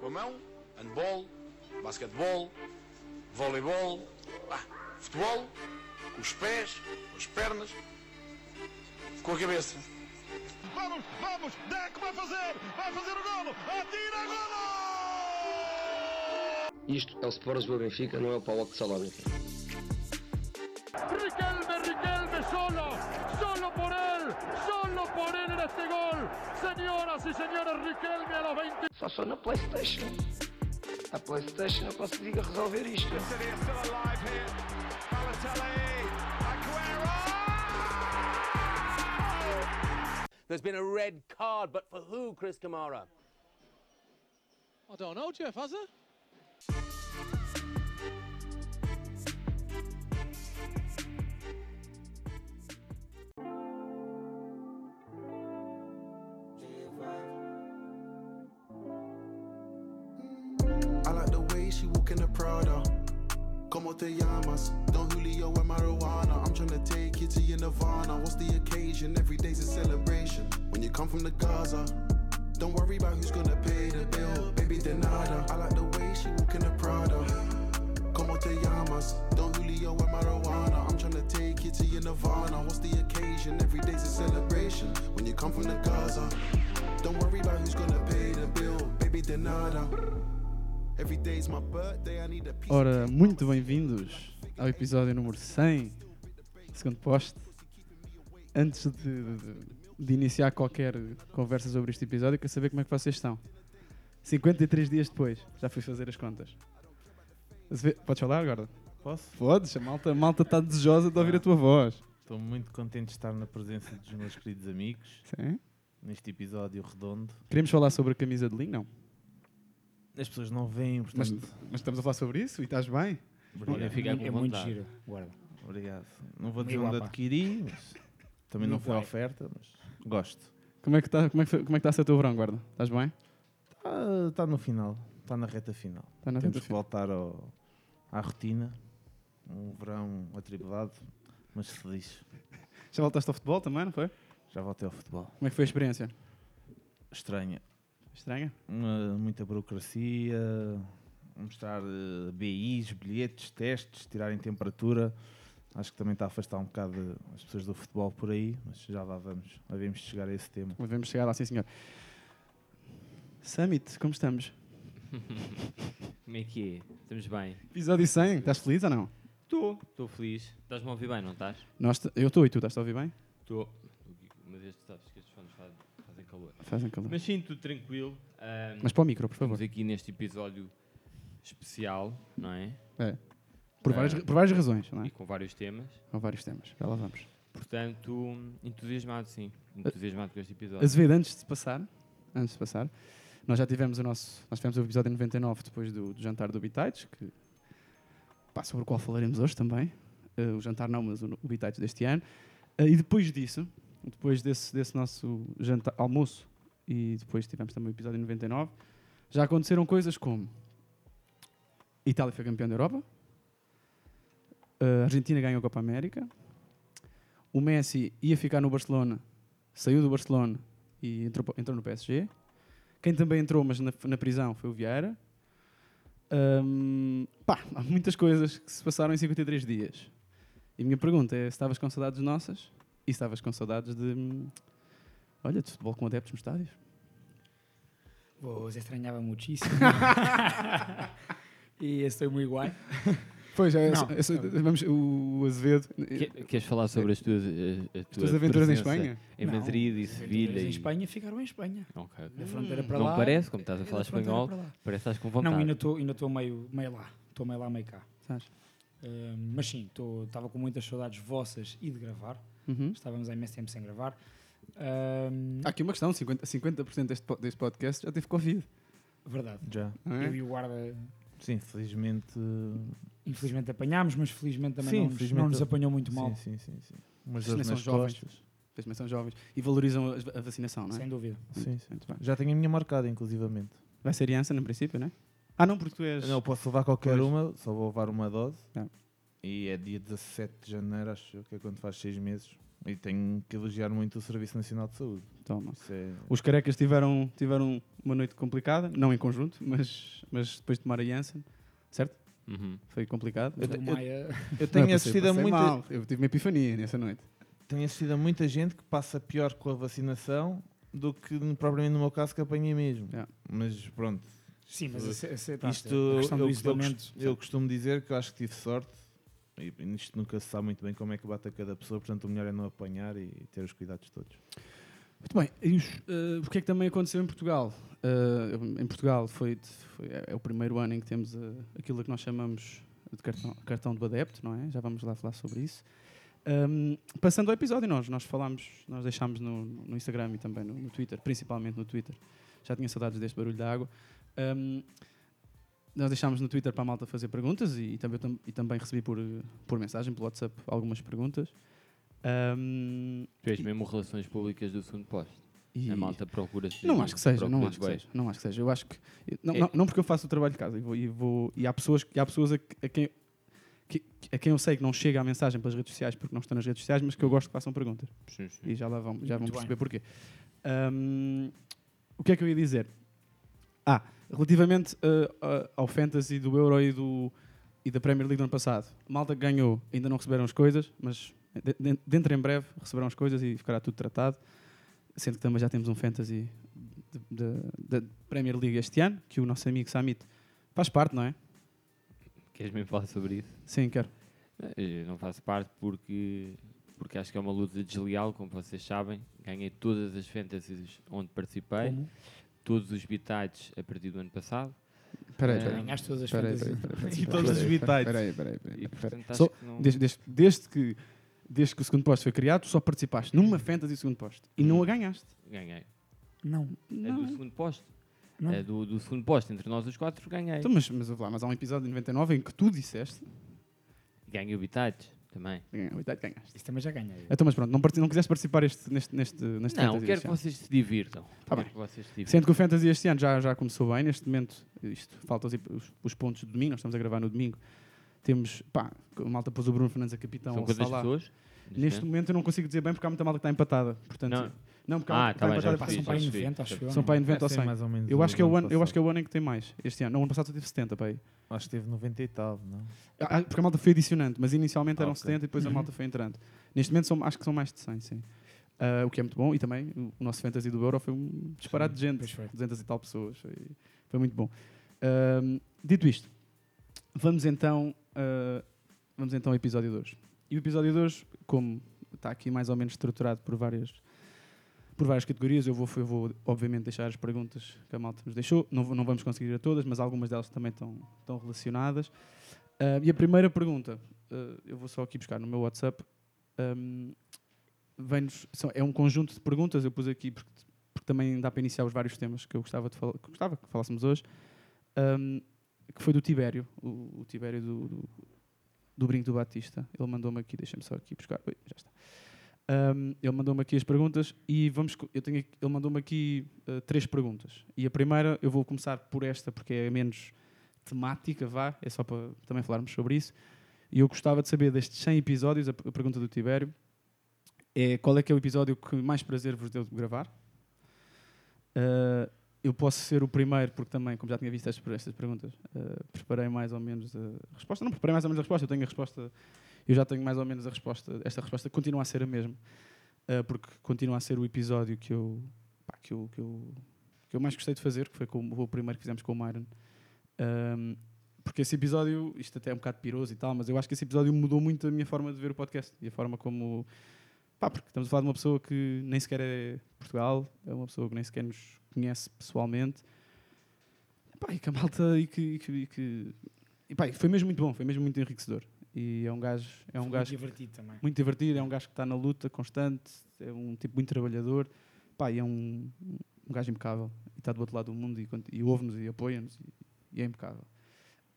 Com a mão, handball, basquetebol, voleibol, ah, futebol, com os pés, com as pernas, com a cabeça. Vamos, vamos, Deco vai fazer, vai fazer o golo, atira golo! Isto é o Sport Lisboa Benfica, não é o Paulo de Salónica. Riquelme, Riquelme solo, solo por él, solo por él en este gol. Señoras y señores, Riquelme a los 20. Só sou na Playstation. A Playstation eu consigo resolver isto. City are still alive here. Balotelli, Aguero! There's been a red card, but for who, Chris Kamara? I don't know, Jeff, has it? She in the Prada. Como te llamas? Don Julio and marijuana. I'm tryna take you to your Nirvana. What's the occasion? Every day's a celebration. When you come from the Gaza, don't worry about who's gonna pay the bill. Baby, de nada. I like the way she walk in the Prada. Como te llamas? Don Julio and marijuana. I'm tryna take you to your Nirvana. What's the occasion? Every day's a celebration. When you come from the Gaza, don't worry about who's gonna pay the bill. Baby, de Ora, muito bem-vindos ao episódio número 100, segundo poste. Antes de, de- de iniciar qualquer conversa sobre este episódio, quero saber como é que vocês estão. 53 dias depois, já fui fazer as contas. Podes falar agora? Posso? Podes, a malta, a malta está desejosa de ouvir a tua voz. Estou muito contente de estar na presença dos meus queridos amigos Sim. neste episódio redondo. Queremos falar sobre a camisa de linho? Não. As pessoas não veem, Mas, portanto. mas estamos a falar sobre isso e estás bem? obrigado. ficar com é muito vontade. giro, guarda. obrigado. Não vou dizer onde adquiri, mas também não Não foi oferta, mas gosto. Como é que está como é que, como é que está a ser o teu verão, guarda? Estás bem? Está tá no final, está na reta final. Está na Temos reta que final. voltar ao- à rotina. Um verão atribulado, mas feliz. Já voltaste ao futebol também, não foi? Já voltei ao futebol. Como é que foi a experiência? Estranha. Estranha? Uma- muita burocracia, mostrar eh, BIs, bilhetes, testes, tirarem temperatura. Acho que também está a afastar um bocado as pessoas do futebol por aí, mas já lá vamos. Havemos de chegar a esse tema. Devemos chegar lá, sim senhor. Summit, como estamos? Como é que é? Estamos bem? Episódio 100, estás feliz ou não? Estou. Estou feliz. Estás-me a ouvir bem, não estás? Nós eu estou e tu estás a ouvir bem? Estou. Mas estes sabes que estes fones fazem, fazem calor. Fazem calor. Mas sim, tudo tranquilo. Mas para o micro, por favor. Estamos aqui neste episódio especial, não é? É. Por, várias, Ah. por várias razões, não E é? com vários temas. Há vários temas, já lá vamos. Portanto, entusiasmado sim. Entusiasmado com este episódio. Azevedo, antes de passar, antes de passar, nós já tivemos o nosso, nós tivemos o episódio 99 depois do, do jantar do Bitites, que pá, sobre o qual falaremos hoje também. Eh, o jantar não, mas o, o Bitites deste ano. Eh, e depois disso, depois desse, desse nosso jantar, almoço, e depois tivemos também o episódio 99, já aconteceram coisas como Itália foi campeão da Europa, a Argentina ganhou a Copa América, o Messi ia ficar no Barcelona, saiu do Barcelona e entrou, entrou no PSG. Quem também entrou, mas na, na prisão, foi o Vieira. Ahm, pá, há muitas coisas que se passaram em 53 dias. E a minha pergunta é estavas com saudades nossas e estavas com saudades de, hum, olha, de futebol com adeptos no estádio. Vos extrañaba muchísimo. y estoy muy guay. Pois, é, Não. esse- esse- vamos, o Azevedo. Que- Queres falar sobre as tuas, a, a As tua tuas aventuras em Espanha? Em Não, Madrid e as Sevilha. aventuras Em e- Espanha ficaram em Espanha. Ok, ok. Da fronteira para Não lá. parece, como estás a e falar espanhol, parece que estás com vontade. Não, ainda estou ainda estou meio, meio lá. Estou meio lá, meio cá. Uh, mas sim, estou- estava com muitas saudades vossas e de gravar. Uhum. Estávamos há imenso tempo sem gravar. Um, Há aqui uma questão: 50%, 50 deste, po- deste podcast já teve Covid. Verdade. Já. Não é? Eu e o guarda, Sim, felizmente. infelizmente, apanhámos, mas felizmente também Sim, não, nos, felizmente- não nos apanhou muito mal. Sim, sim, sim. sim. Umas dores nas jovens. costas. Também são jovens e valorizam a, vacinação, não é? Sem dúvida. Sim, sim. Já tenho a minha marcada, inclusivamente. Vai ser Janssen no princípio, não é? Ah, não, porque tu és. Não, posso levar qualquer Pois. uma, só vou levar uma dose. É. E é dia 17 de janeiro, acho eu, que é quando faz 6 meses. E tenho que elogiar muito o Serviço Nacional de Saúde. Toma. É- Os carecas tiveram, tiveram uma noite complicada, não em conjunto, mas, mas depois de tomar a Janssen, certo? Uhum. Foi complicado. O Maia- Eu tenho Não, passei- assistido a muita. mal. Eu tive uma epifania nessa noite. Tenho assistido a muita gente que passa pior com a vacinação do que propriamente no meu caso que apanhei mesmo. Yeah. Mas pronto. Sim, mas esse- esse- tá, isto a questão do eu, eu, eu costumo dizer que eu acho que tive sorte. E isto nunca se sabe muito bem como é que bate a cada pessoa, portanto o melhor é não apanhar e ter os cuidados todos. Muito bem. E os, eh, o que é que também aconteceu em Portugal? Eh, em Portugal foi, foi- é, é o primeiro ano em que temos eh, aquilo que nós chamamos de cartão, cartão do adepto, não é? Já vamos lá falar sobre isso. Ahm, passando ao episódio, nós, nós falámos, nós deixámos no, no Instagram e também no, no Twitter, principalmente no Twitter. Já tinha saudades deste barulho da água. Ahm, nós deixámos no Twitter para a malta fazer perguntas e, também, tam- e também recebi por, por mensagem, pelo WhatsApp, algumas perguntas. Ahm, Tu és mesmo relações públicas do segundo posto. E- A malta procura Não acho que seja, não acho que seja, não acho que seja. Eu acho que não, É- não, não porque eu faço o trabalho de casa e vou e, vou, e há pessoas e há pessoas a, a quem que- a quem eu sei que não chega a mensagem pelas redes sociais porque não estão nas redes sociais, mas que eu gosto que façam perguntas. Sim, sim. E já lá vão, já vão perceber porquê. Ahm, o que é que eu ia dizer? Ah, relativamente uh, ao Fantasy do Euro e, do, e da Premier League do ano passado, a malta ganhou, ainda não receberam as coisas, mas de- de- dentro em breve receberão as coisas e ficará tudo tratado. Sendo que também já temos um Fantasy da Premier League este ano, que o nosso amigo Samit faz parte, não é? Queres mesmo falar sobre isso? Sim, quero. Eu não faço parte porque, porque acho que é uma luta desleal, como vocês sabem. Ganhei todas as fantasies onde participei, Como? Todos os bitates a partir do ano passado. Espera aí, Eh, espera aí. Ganhaste todas as Espera aí, fantasias. espera aí, espera aí, E todos os espera aí, bitites. Espera aí, espera aí, espera aí, E, portanto, Só- acho que não- Desde, desde- desde que, desde que o segundo posto foi criado, tu só participaste numa fantasy segundo posto e não a ganhaste. Ganhei. Não. É Não. do segundo posto. Não. É do, do segundo posto. Entre nós os quatro, ganhei. Então, mas, mas, lá, mas há um episódio de 99 em que tu disseste Ganhei o bitates também. ganha- oitavo, ganhaste. Isso também já ganhei. Então, mas pronto, não, parti- não quiseste participar este, neste, neste, neste Não, fantasy quero que ano. vocês se divirtam. Tá bem. que vocês se divirtam. Sendo que o Fantasy este ano já, já começou bem, neste momento, isto, faltam os, os, os pontos de domingo, nós estamos a gravar no domingo. Temos, pá, a malta pôs o Bruno Fernandes a capitão. São quantas pessoas? Neste momento eu não consigo dizer bem porque há muita malta que está empatada. Portanto, Não. Não, porque Ah, tá está bem, já percebi, São já para aí percebi. 90, acho eu. São para aí 90 ou Deve ser 100. mais ou menos Eu acho, que é o ano, eu acho que é o ano em que tem mais este ano. No ano passado só teve 70 para aí. Acho que teve 90 e tal, não? Ah, Porque a malta foi adicionando, mas inicialmente eram Ok. 70 e depois a Uhum. malta foi entrando. Neste momento são, acho que são mais de 100, sim. Ah, o que é muito bom e também o, nosso fantasy do Euro foi um disparado de gente, Pois foi. 200 e tal pessoas. Foi, foi muito bom. Ahm, dito isto, vamos então, ah, vamos então ao episódio de hoje. E o episódio de hoje, como está aqui mais ou menos estruturado por várias, por várias categorias, eu vou, eu vou obviamente deixar as perguntas que a malta nos deixou. Não, não vamos conseguir ir a todas, mas algumas delas também estão, estão relacionadas. Ah, e a primeira pergunta, ah, eu vou só aqui buscar no meu WhatsApp. vem-nos- são- é um conjunto de perguntas, eu pus aqui porque, porque também dá para iniciar os vários temas que eu gostava, de que, gostava que falássemos hoje, ahm, que foi do Tibério, o, o Tibério do, do, do Brinco do Batista. Ele mandou-me aqui, deixa-me só aqui buscar. Oi, já está. Ahm, ele mandou-me aqui as perguntas e vamos. Eu tenho, ele mandou-me aqui ah, três perguntas. E a primeira, eu vou começar por esta porque é menos temática, vá, é só para também falarmos sobre isso. E eu gostava de saber destes 100 episódios, a, a pergunta do Tibério é qual é que é o episódio que mais prazer vos deu de gravar? Ah, eu posso ser o primeiro, porque também, como já tinha visto estas, estas perguntas, ah, preparei mais ou menos a resposta. Não preparei mais ou menos a resposta, eu tenho a resposta, eu já tenho mais ou menos a resposta. Esta resposta continua a ser a mesma, ah, porque continua a ser o episódio que eu, pá, que eu, que eu, que eu mais gostei de fazer, que foi com, o primeiro que fizemos com o Myron. Ahm, porque esse episódio, isto até é um bocado piroso e tal, mas eu acho que esse episódio mudou muito a minha forma de ver o podcast e a forma como. Pá, porque estamos a falar de uma pessoa que nem sequer é Portugal, é uma pessoa que nem sequer nos conhece pessoalmente. Pá, e que a malta. E que, e que, e que- e pá, foi mesmo muito bom, foi mesmo muito enriquecedor. E é um gajo. É um gajo muito divertido também. muito divertido, é um gajo que está na luta constante, é um tipo muito trabalhador, pá, e é um, um gajo impecável. E está do outro lado do mundo e, e ouve-nos e apoia-nos e, e é impecável.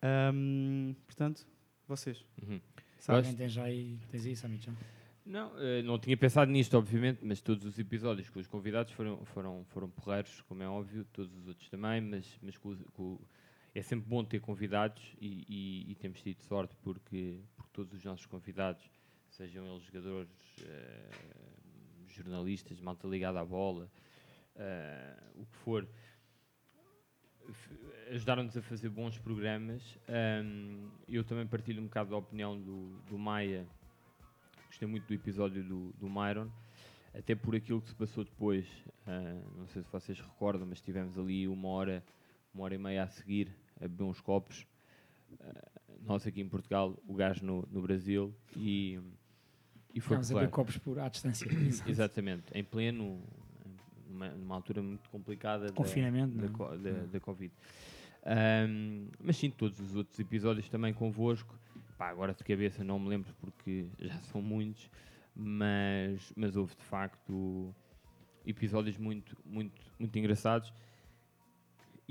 Ahm, portanto, vocês. Uhum. Sabem? Alguém tem já aí, tens aí, Samit, já? Não, eh, não tinha pensado nisto, obviamente, mas todos os episódios com os convidados foram, foram, foram porreiros, como é óbvio, todos os outros também, mas, mas com, com o- é sempre bom ter convidados e, e- e temos tido sorte porque, porque todos os nossos convidados sejam eles jogadores, eh, jornalistas, malta ligada à bola, eh, o que for, ajudaram-nos a fazer bons programas. Ahm, eu também partilho um bocado da opinião do, do Maia, gostei muito do episódio do, do Myron, até por aquilo que se passou depois. Ah, não sei se vocês recordam, mas tivemos ali uma hora, uma hora e meia a seguir a beber uns copos. Ah, nós aqui em Portugal, o gajo no, no Brasil e, e foi Ficámos a beber copos por à distância. Exatamente, em pleno, numa, numa altura muito complicada da- Confinamento, da, é? co- da, da Covid. Ahm, mas sim, todos os outros episódios também convosco. Pá, agora de cabeça não me lembro porque já são muitos, mas, mas houve de facto episódios muito, muito, muito engraçados.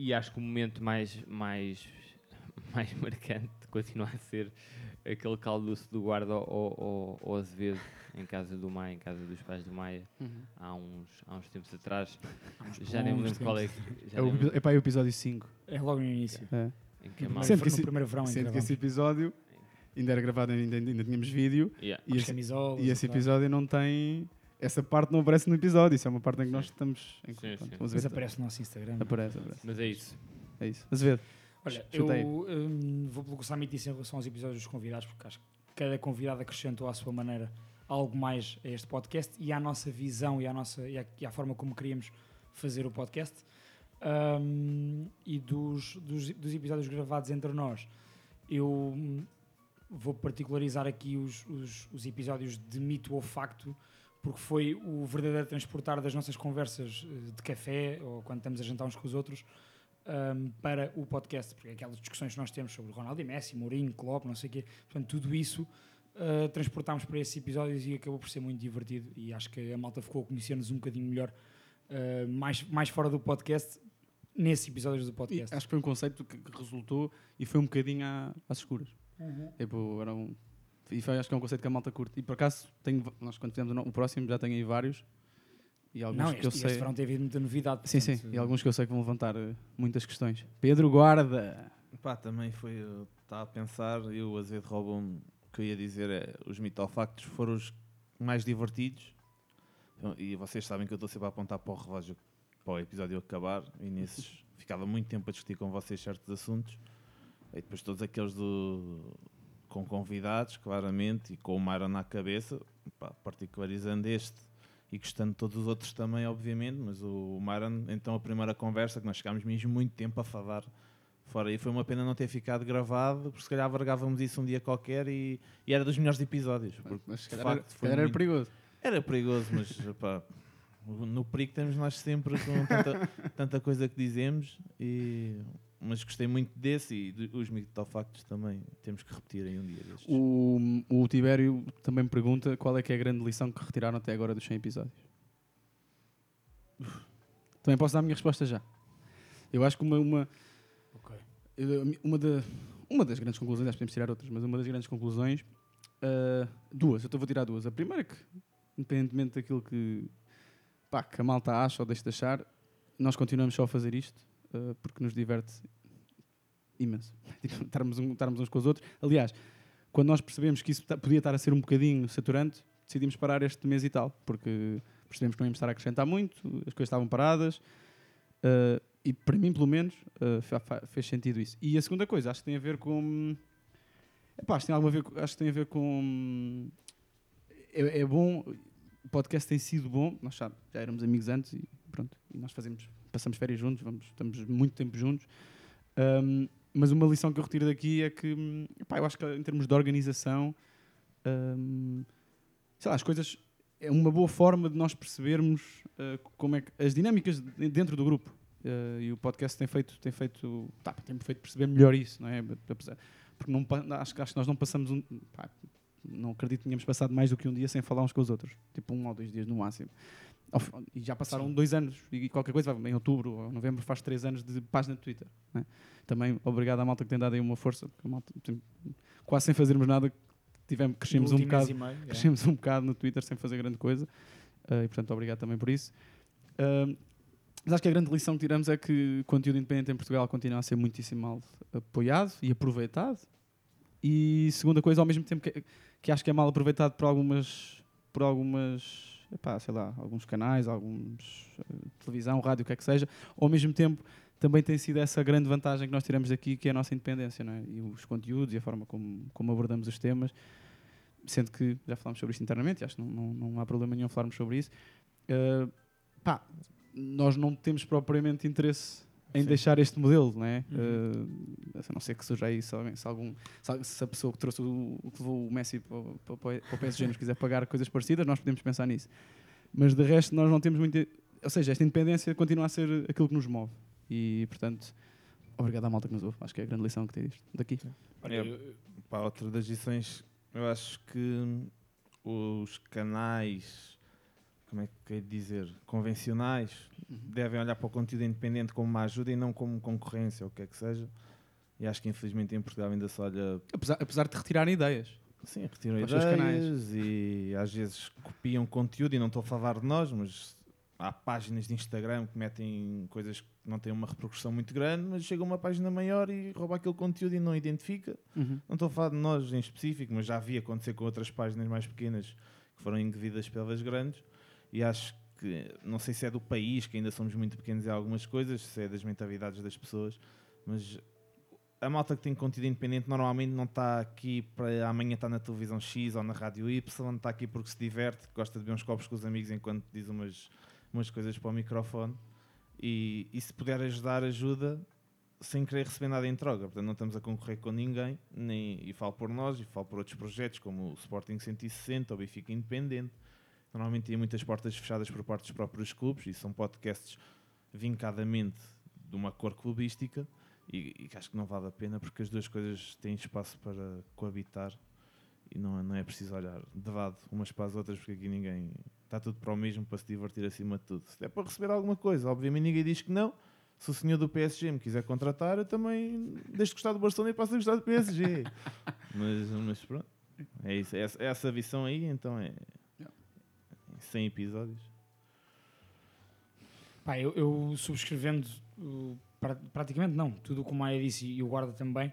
E acho que o momento mais, mais, mais marcante continua a ser aquele caldoço do guarda ao, ao, ao Azevedo em casa do Maia, em casa dos pais do Maia, Uhum. há, uns, há uns tempos atrás. uns Já nem me lembro qual é que. É o, é o episódio 5. É logo no início. É. em que a No Sendo que no esse- primeiro verão em que esse episódio ainda era gravado, ainda, ainda tínhamos vídeo. Yeah. E esse, e esse episódio não tem. Essa parte não aparece no episódio. Isso é uma parte em que nós estamos. Em, Sim, pronto, sim. vamos Mas aparece no nosso Instagram. Aparece, aparece. Mas é isso. É isso. Azevedo. Olha, eu hum, vou pelo que o Sami disse em relação aos episódios dos convidados, porque acho que cada convidado acrescentou à sua maneira algo mais a este podcast e à nossa visão e à, nossa, e à, e à forma como queríamos fazer o podcast. Hum, e dos, dos, dos episódios gravados entre nós, eu hum, vou particularizar aqui os, os, os episódios de mito ou facto, porque foi o verdadeiro transportar das nossas conversas eh, de café ou quando estamos a jantar uns com os outros um, para o podcast, porque aquelas discussões que nós temos sobre Ronaldo e Messi, Mourinho, Klopp, não sei o quê, portanto, tudo isso uh, transportámos para esses episódios e acabou por ser muito divertido e acho que a malta ficou a conhecer-nos um bocadinho melhor, uh, mais, mais fora do podcast, nesses episódios do E podcast. acho que foi um conceito que, que resultou e foi um bocadinho à- às escuras. Uhum. Tipo, era um, e foi, acho que é um conceito que a malta curte. E por acaso, tenho, nós quando fizemos o próximo já tenho aí vários. E alguns Não, que este, eu este sei. verão teve muita novidade. Sim, sim. portanto, E alguns que eu sei que vão levantar eh, muitas questões. Pedro Guarda. Pá, também foi. eu Estava a pensar, eu, o Azevedo Robon, o que eu ia dizer é. Os mitofactos foram os mais divertidos. Então, E vocês sabem que eu estou sempre a apontar para o relógio para o episódio acabar. E nesses ficava muito tempo a discutir com vocês certos assuntos. E depois todos aqueles do. Com convidados, claramente, e com o Myron na cabeça, pá, particularizando este e gostando de todos os outros também, obviamente. Mas o Myron, então, a primeira conversa, que nós chegámos mesmo muito tempo a falar fora aí, foi uma pena não ter ficado gravado, porque se calhar vargávamos isso um dia qualquer e, e era dos melhores episódios. Porque, Mas se calhar, era, facto, se foi calhar era muito- perigoso. era perigoso, mas pá, no perigo temos nós sempre com tanta, tanta coisa que dizemos, e, mas gostei muito desse e do- os mitofactos também temos que repetir em um dia destes. O, o Tibério também me pergunta qual é que é a grande lição que retiraram até agora dos 100 episódios. Também posso dar a minha resposta já. Eu acho que uma, uma, ok. eu- uma, da- uma das grandes conclusões, acho que podemos tirar outras, mas uma das grandes conclusões, ah, duas, eu estou- vou tirar duas. A primeira é que, independentemente daquilo que, pá, que a malta acha ou deixa de achar, nós continuamos só a fazer isto ah, porque nos diverte imenso. Tipo, estarmos, um- estarmos uns com os outros. Aliás, quando nós percebemos que isso ta- podia estar a ser um bocadinho saturante, decidimos parar este mês e tal, porque percebemos que não íamos estar a acrescentar muito, as coisas estavam paradas, uh, e para mim, pelo menos, uh, fez sentido isso. E a segunda coisa, acho que tem a ver com. Epá, acho que tem alguma ver, acho que tem a ver com. É, é bom, o podcast tem sido bom, nós já, já éramos amigos antes e pronto, e nós fazemos, passamos férias juntos, vamos, estamos muito tempo juntos. Um, mas uma lição que eu retiro daqui é que, hum, epá, eu acho que em termos de organização, hum, sei lá, as coisas é uma boa forma de nós percebermos uh, como é que as dinâmicas de- dentro do grupo. Uh, e o podcast tem feito, tem feito, tá, tem feito perceber melhor isso, não é? Porque não, acho, acho que nós não passamos um, pá, não acredito que tenhamos passado mais do que um dia sem falar uns com os outros, tipo um ou dois dias no máximo. E já passaram Sim. dois anos, e qualquer coisa, em outubro ou novembro faz três anos de página de Twitter. não é? Também obrigado à malta que tem dado aí uma força, porque malta, quase sem fazermos nada, tivemos, crescemos um bocado meio, é. crescemos um bocado no Twitter sem fazer grande coisa uh, e portanto obrigado também por isso Uh, mas acho que a grande lição que tiramos é que o conteúdo independente em Portugal continua a ser muitíssimo mal apoiado e aproveitado E segunda coisa, ao mesmo tempo que, que acho que é mal aproveitado por algumas, por algumas, epá, sei lá, alguns canais, alguns eh, televisão, rádio, o que é que seja, ao mesmo tempo também tem sido essa grande vantagem que nós tiramos aqui, que é a nossa independência, não é? E os conteúdos e a forma como, como abordamos os temas, sendo que já falámos sobre isso internamente, acho que não, não, não há problema nenhum falarmos sobre isso. Uh, pá, nós não temos propriamente interesse em Sim. deixar este modelo, não é? Uhum. Uh, a não ser que surja aí se, alguém- se algum, se, a pessoa que trouxe o, o que levou o Messi para, o- para, para o PSG nos quiser pagar coisas parecidas, nós podemos pensar nisso. Mas de resto, nós não temos muito. Ou seja, esta independência continua a ser aquilo que nos move. E, portanto, obrigado à malta que nos ouve. Acho que é a grande lição que tem isto daqui. É, pá, outra das lições, eu acho que os canais, como é que é de dizer, convencionais, devem olhar para o conteúdo independente como uma ajuda e não como concorrência, ou o que é que seja. E acho que infelizmente em Portugal ainda se olha. Apesar, apesar de retirarem ideias. Sim, retiram canais. ideias e às vezes copiam conteúdo e não estou a falar de nós, mas há páginas de Instagram que metem coisas que não têm uma repercussão muito grande, mas chega uma página maior e rouba aquele conteúdo e não identifica. Uhum. Não estou a falar de nós em específico, mas já vi acontecer com outras páginas mais pequenas que foram indevidas pelas grandes e acho que, não sei se é do país, que ainda somos muito pequenos em algumas coisas, se é das mentalidades das pessoas, mas a malta que tem conteúdo independente normalmente não está aqui para amanhã estar na televisão X ou na rádio Y, está aqui porque se diverte, gosta de beber uns copos com os amigos enquanto diz umas, umas coisas para o microfone e, e se puder ajudar, ajuda sem querer receber nada em troca. Portanto, não estamos a concorrer com ninguém, nem, e falo por nós, e falo por outros projetos, como o Sporting 160 ou o Benfica Independente. Normalmente tem muitas portas fechadas por parte dos próprios clubes, e são podcasts vincadamente de uma cor clubística, e, que acho que não vale a pena, porque as duas coisas têm espaço para coabitar, e não, é- não é preciso olhar de lado umas para as outras, porque aqui ninguém... Está tudo para o mesmo, para se divertir acima de tudo. Se é para receber alguma coisa, obviamente ninguém diz que não, se o senhor do PSG me quiser contratar, eu também deixo de gostar do Barcelona e passo a gostar do PSG. mas, mas pronto. É isso. É essa, é essa visão aí, então é. 100 episódios. Pá, eu, eu subscrevendo uh, pra- praticamente não, tudo o que o Maia disse e o Guarda também,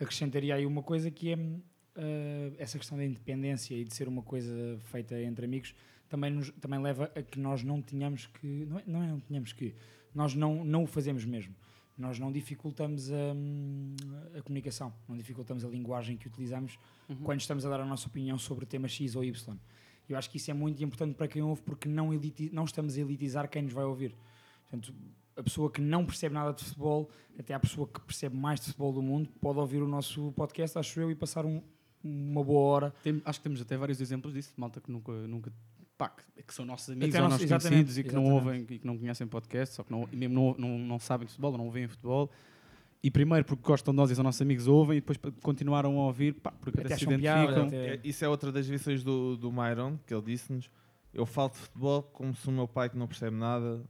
acrescentaria aí uma coisa que é uh, essa questão da independência e de ser uma coisa feita entre amigos também, nos, também leva a que nós não tenhamos que, não é, não é não tenhamos que, nós não, não o fazemos mesmo. Nós não dificultamos a, a comunicação, não dificultamos a linguagem que utilizamos Uhum. quando estamos a dar a nossa opinião sobre tema X ou Y. Eu acho que isso é muito importante para quem ouve, porque não, eliti- não estamos a elitizar quem nos vai ouvir. Portanto, a pessoa que não percebe nada de futebol, até a pessoa que percebe mais de futebol do mundo, pode ouvir o nosso podcast, acho eu, e passar um- uma boa hora. Tem- acho que temos até vários exemplos disso, malta que nunca, nunca pá, que- que são nossos amigos Até ou nossos conhecidos e que não exatamente. ouvem e que não conhecem podcast, só que não, mesmo não, não, não sabem de futebol, ou não veem futebol. E primeiro porque gostam de nós e são nossos amigos, ouvem e depois continuaram a ouvir, pá, porque Até até se identificam. até- É, isso é outra das lições do, do Myron, que ele disse-nos. Eu falo de futebol como se o meu pai, que não percebe nada,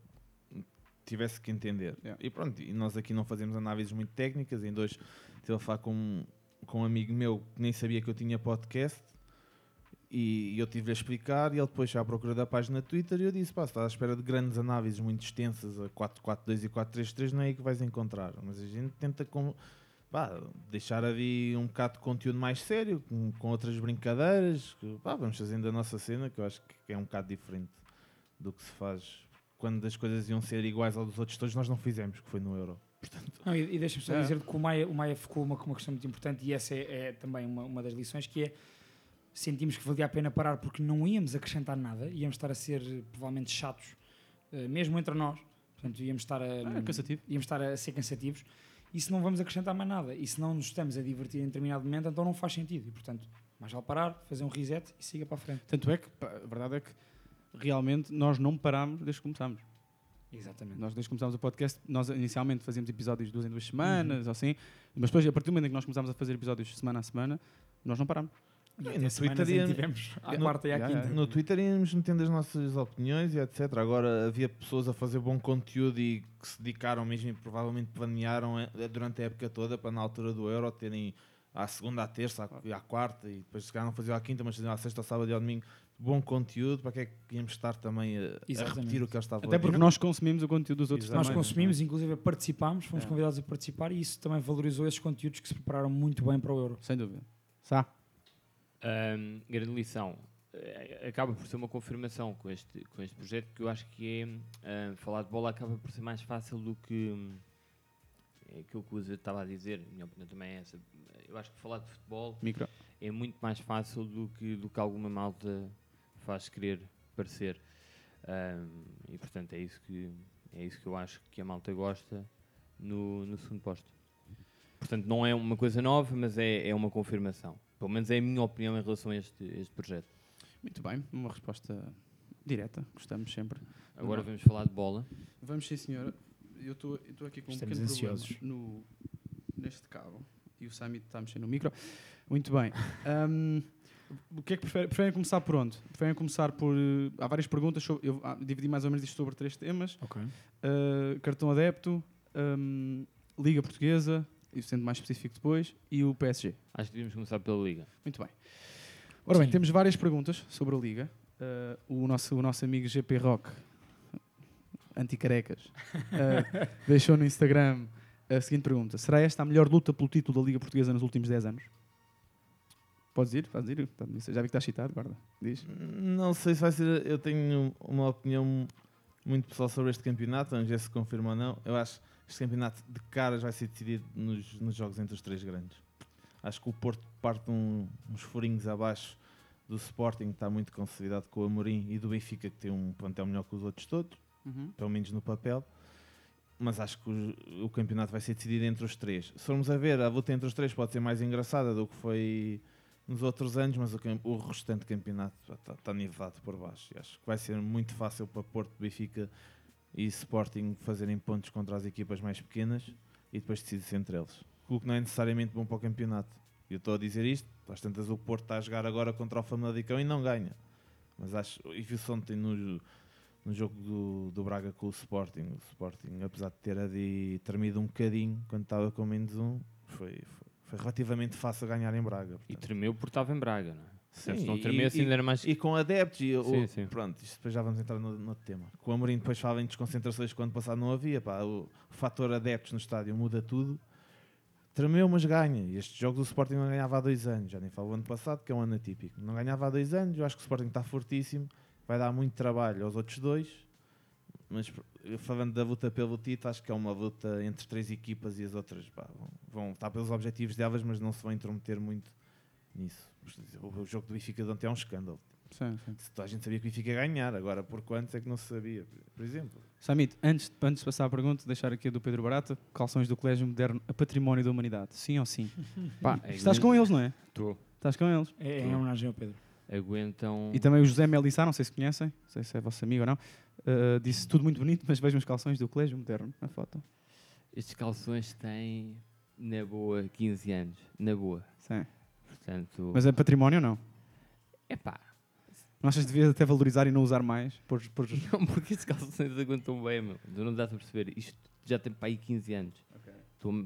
tivesse que entender. Yeah. E pronto, e nós aqui não fazemos análises muito técnicas. Ainda hoje estive a falar com, com um amigo meu que nem sabia que eu tinha podcast. E eu tive-lhe a explicar, e ele depois já à procura da página Twitter, e eu disse: pá, estás à espera de grandes análises muito extensas a 442 e 433, não é aí que vais encontrar. Mas a gente tenta com, pá, deixar ali um bocado de conteúdo mais sério, com, com outras brincadeiras. Que, pá, vamos fazendo a nossa cena, que eu acho que é um bocado diferente do que se faz quando as coisas iam ser iguais aos outros todos, nós não fizemos, que foi no Euro. Portanto, Não, e, e deixa-me só É. dizer que o Maia, o Maia focou uma, uma questão muito importante e essa é, é também uma, uma das lições que é sentimos que valia a pena parar porque não íamos acrescentar nada, íamos estar a ser eh, provavelmente chatos, eh, mesmo entre nós, portanto íamos estar a, É cansativo. íamos estar a ser cansativos e se não vamos acrescentar mais nada e se não nos estamos a divertir em determinado momento, então não faz sentido e portanto mais vale parar, fazer um reset e siga para a frente. Tanto é que, a verdade é que realmente nós não parámos desde que começámos. Exatamente. Nós desde que começámos o podcast, nós inicialmente fazíamos episódios duas em duas semanas, ou assim, mas depois, a partir do momento em que nós começámos a fazer episódios semana a semana, nós não parámos. E no semanas Twitter tivemos à no- quarta e à quinta. no Twitter íamos metendo as nossas opiniões e etc. Agora havia pessoas a fazer bom conteúdo e que se dedicaram mesmo e provavelmente planearam eh, durante a época toda para na altura do Euro terem à segunda, à terça à, à quarta e depois se calhar não faziam à quinta, mas faziam à sexta, ao sábado e ao domingo. Bom conteúdo, para que é que íamos estar também a, a Exatamente. repetir o que eles estavam Até porque nós consumimos o conteúdo dos outros Exato. Nós consumimos, inclusive participámos, fomos É. convidados a participar e isso também valorizou esses conteúdos que se prepararam muito bem para o Euro. Sem dúvida. Sá. Ahm, grande lição. Eh, Acaba por ser uma confirmação com este, com este projeto que eu acho que é ah, falar de bola acaba por ser mais fácil do que hum, é aquilo que o Zé estava a dizer. A minha opinião também é essa. Eu acho que falar de futebol Micro. é muito mais fácil do que, do que alguma malta faz querer parecer. Ahm, e portanto é isso, que, é isso que eu acho que a malta gosta no, no segundo posto. Portanto, não é uma coisa nova, mas é, é uma confirmação. Pelo menos é a minha opinião em relação a este, este projeto. Muito bem, uma resposta direta, gostamos sempre. Agora Vamos- falar de bola. Vamos sim, senhora. Eu estou aqui com Estamos um pequeno ansiosos. problema no, neste cabo e o Sami está a mexer no micro. Muito bem. Ahm, o que é que preferem? Preferem começar por onde? Preferem começar por. há várias perguntas. sobre- eu ah, dividi mais ou menos isto sobre três temas: Ok. Ah, cartão adepto, ahm, Liga Portuguesa, e sendo mais específico depois, e o PSG. Acho que devíamos começar pela Liga. Muito bem. Ora bem, Sim. temos várias perguntas sobre a Liga. Uh, o, nosso, o nosso amigo GP Rock, anticarecas, uh, deixou no Instagram a seguinte pergunta: Será esta a melhor luta pelo título da Liga Portuguesa nos últimos 10 anos? Podes ir? Podes ir? Tá, Já vi que estás citado, guarda. Diz. Não sei se vai ser. Eu tenho uma opinião muito pessoal sobre este campeonato, vamos ver se confirma ou não. Eu acho este campeonato de caras vai ser decidido nos, nos jogos entre os três grandes. Acho que o Porto parte um- uns furinhos abaixo do Sporting, que está muito consolidado com o Amorim, e do Benfica, que tem um plantel melhor que os outros todos, pelo menos no papel. Mas acho que o, o campeonato vai ser decidido entre os três. Se formos a ver, a luta entre os três pode ser mais engraçada do que foi nos outros anos, mas o, o restante campeonato está, está nivelado por baixo. E acho que vai ser muito fácil para Porto, Benfica e Sporting fazerem pontos contra as equipas mais pequenas e depois decide-se entre eles. O que não é necessariamente bom para o campeonato. Eu estou a dizer isto, às tantas o Porto está a jogar agora contra o Famalicão e não ganha. Mas acho, e viu-se ontem no, no jogo do, do Braga com o Sporting. O Sporting, apesar de ter ali tremido um bocadinho quando estava com menos um, foi, foi, foi relativamente fácil ganhar em Braga. E portanto. tremeu porque estava em Braga, não é? Sim, se e- e- ainda era mais. E com adeptos, e o- Sim, sim. pronto, isto depois já vamos entrar no, no outro tema. Com o Amorim depois falava em desconcentrações que ano passado não havia, pá, o, fator adeptos no estádio muda tudo. Tremeu, mas ganha. E estes jogos o Sporting não ganhava há dois anos, já nem falo o ano passado, que é um ano atípico. Não ganhava há dois anos, eu acho que o Sporting está fortíssimo, vai dar muito trabalho aos outros dois. Mas falando da luta pelo título, acho que é uma luta entre três equipas e as outras pá, vão, vão estar pelos objetivos delas, mas não se vão intrometer muito nisso. O jogo do Benfica de ontem é um escândalo. Sim, sim. Se toda a gente sabia que o Benfica ia ganhar, agora por quantos é que não se sabia, por exemplo? Samit, antes, antes de passar a pergunta, deixar aqui a do Pedro Barata: calções do Colégio Moderno a património da humanidade. Sim ou sim? Pá, estás com eles, não é? Estou. Estás com eles. É, é em homenagem ao Pedro. Aguentam. E também o José Melissá, não sei se conhecem, não sei se é vosso amigo ou não, uh, disse tudo muito bonito, mas vejam os calções do Colégio Moderno na foto. Estes calções têm, na boa, 15 anos. Na boa. Sim. Portanto. Mas é património ou não? É pá. Não achas que devias até valorizar e não usar mais? Por, por... Não, porque estes calções aguentam bem, meu. Tu não dá para perceber. Isto já tem para aí 15 anos. Tô-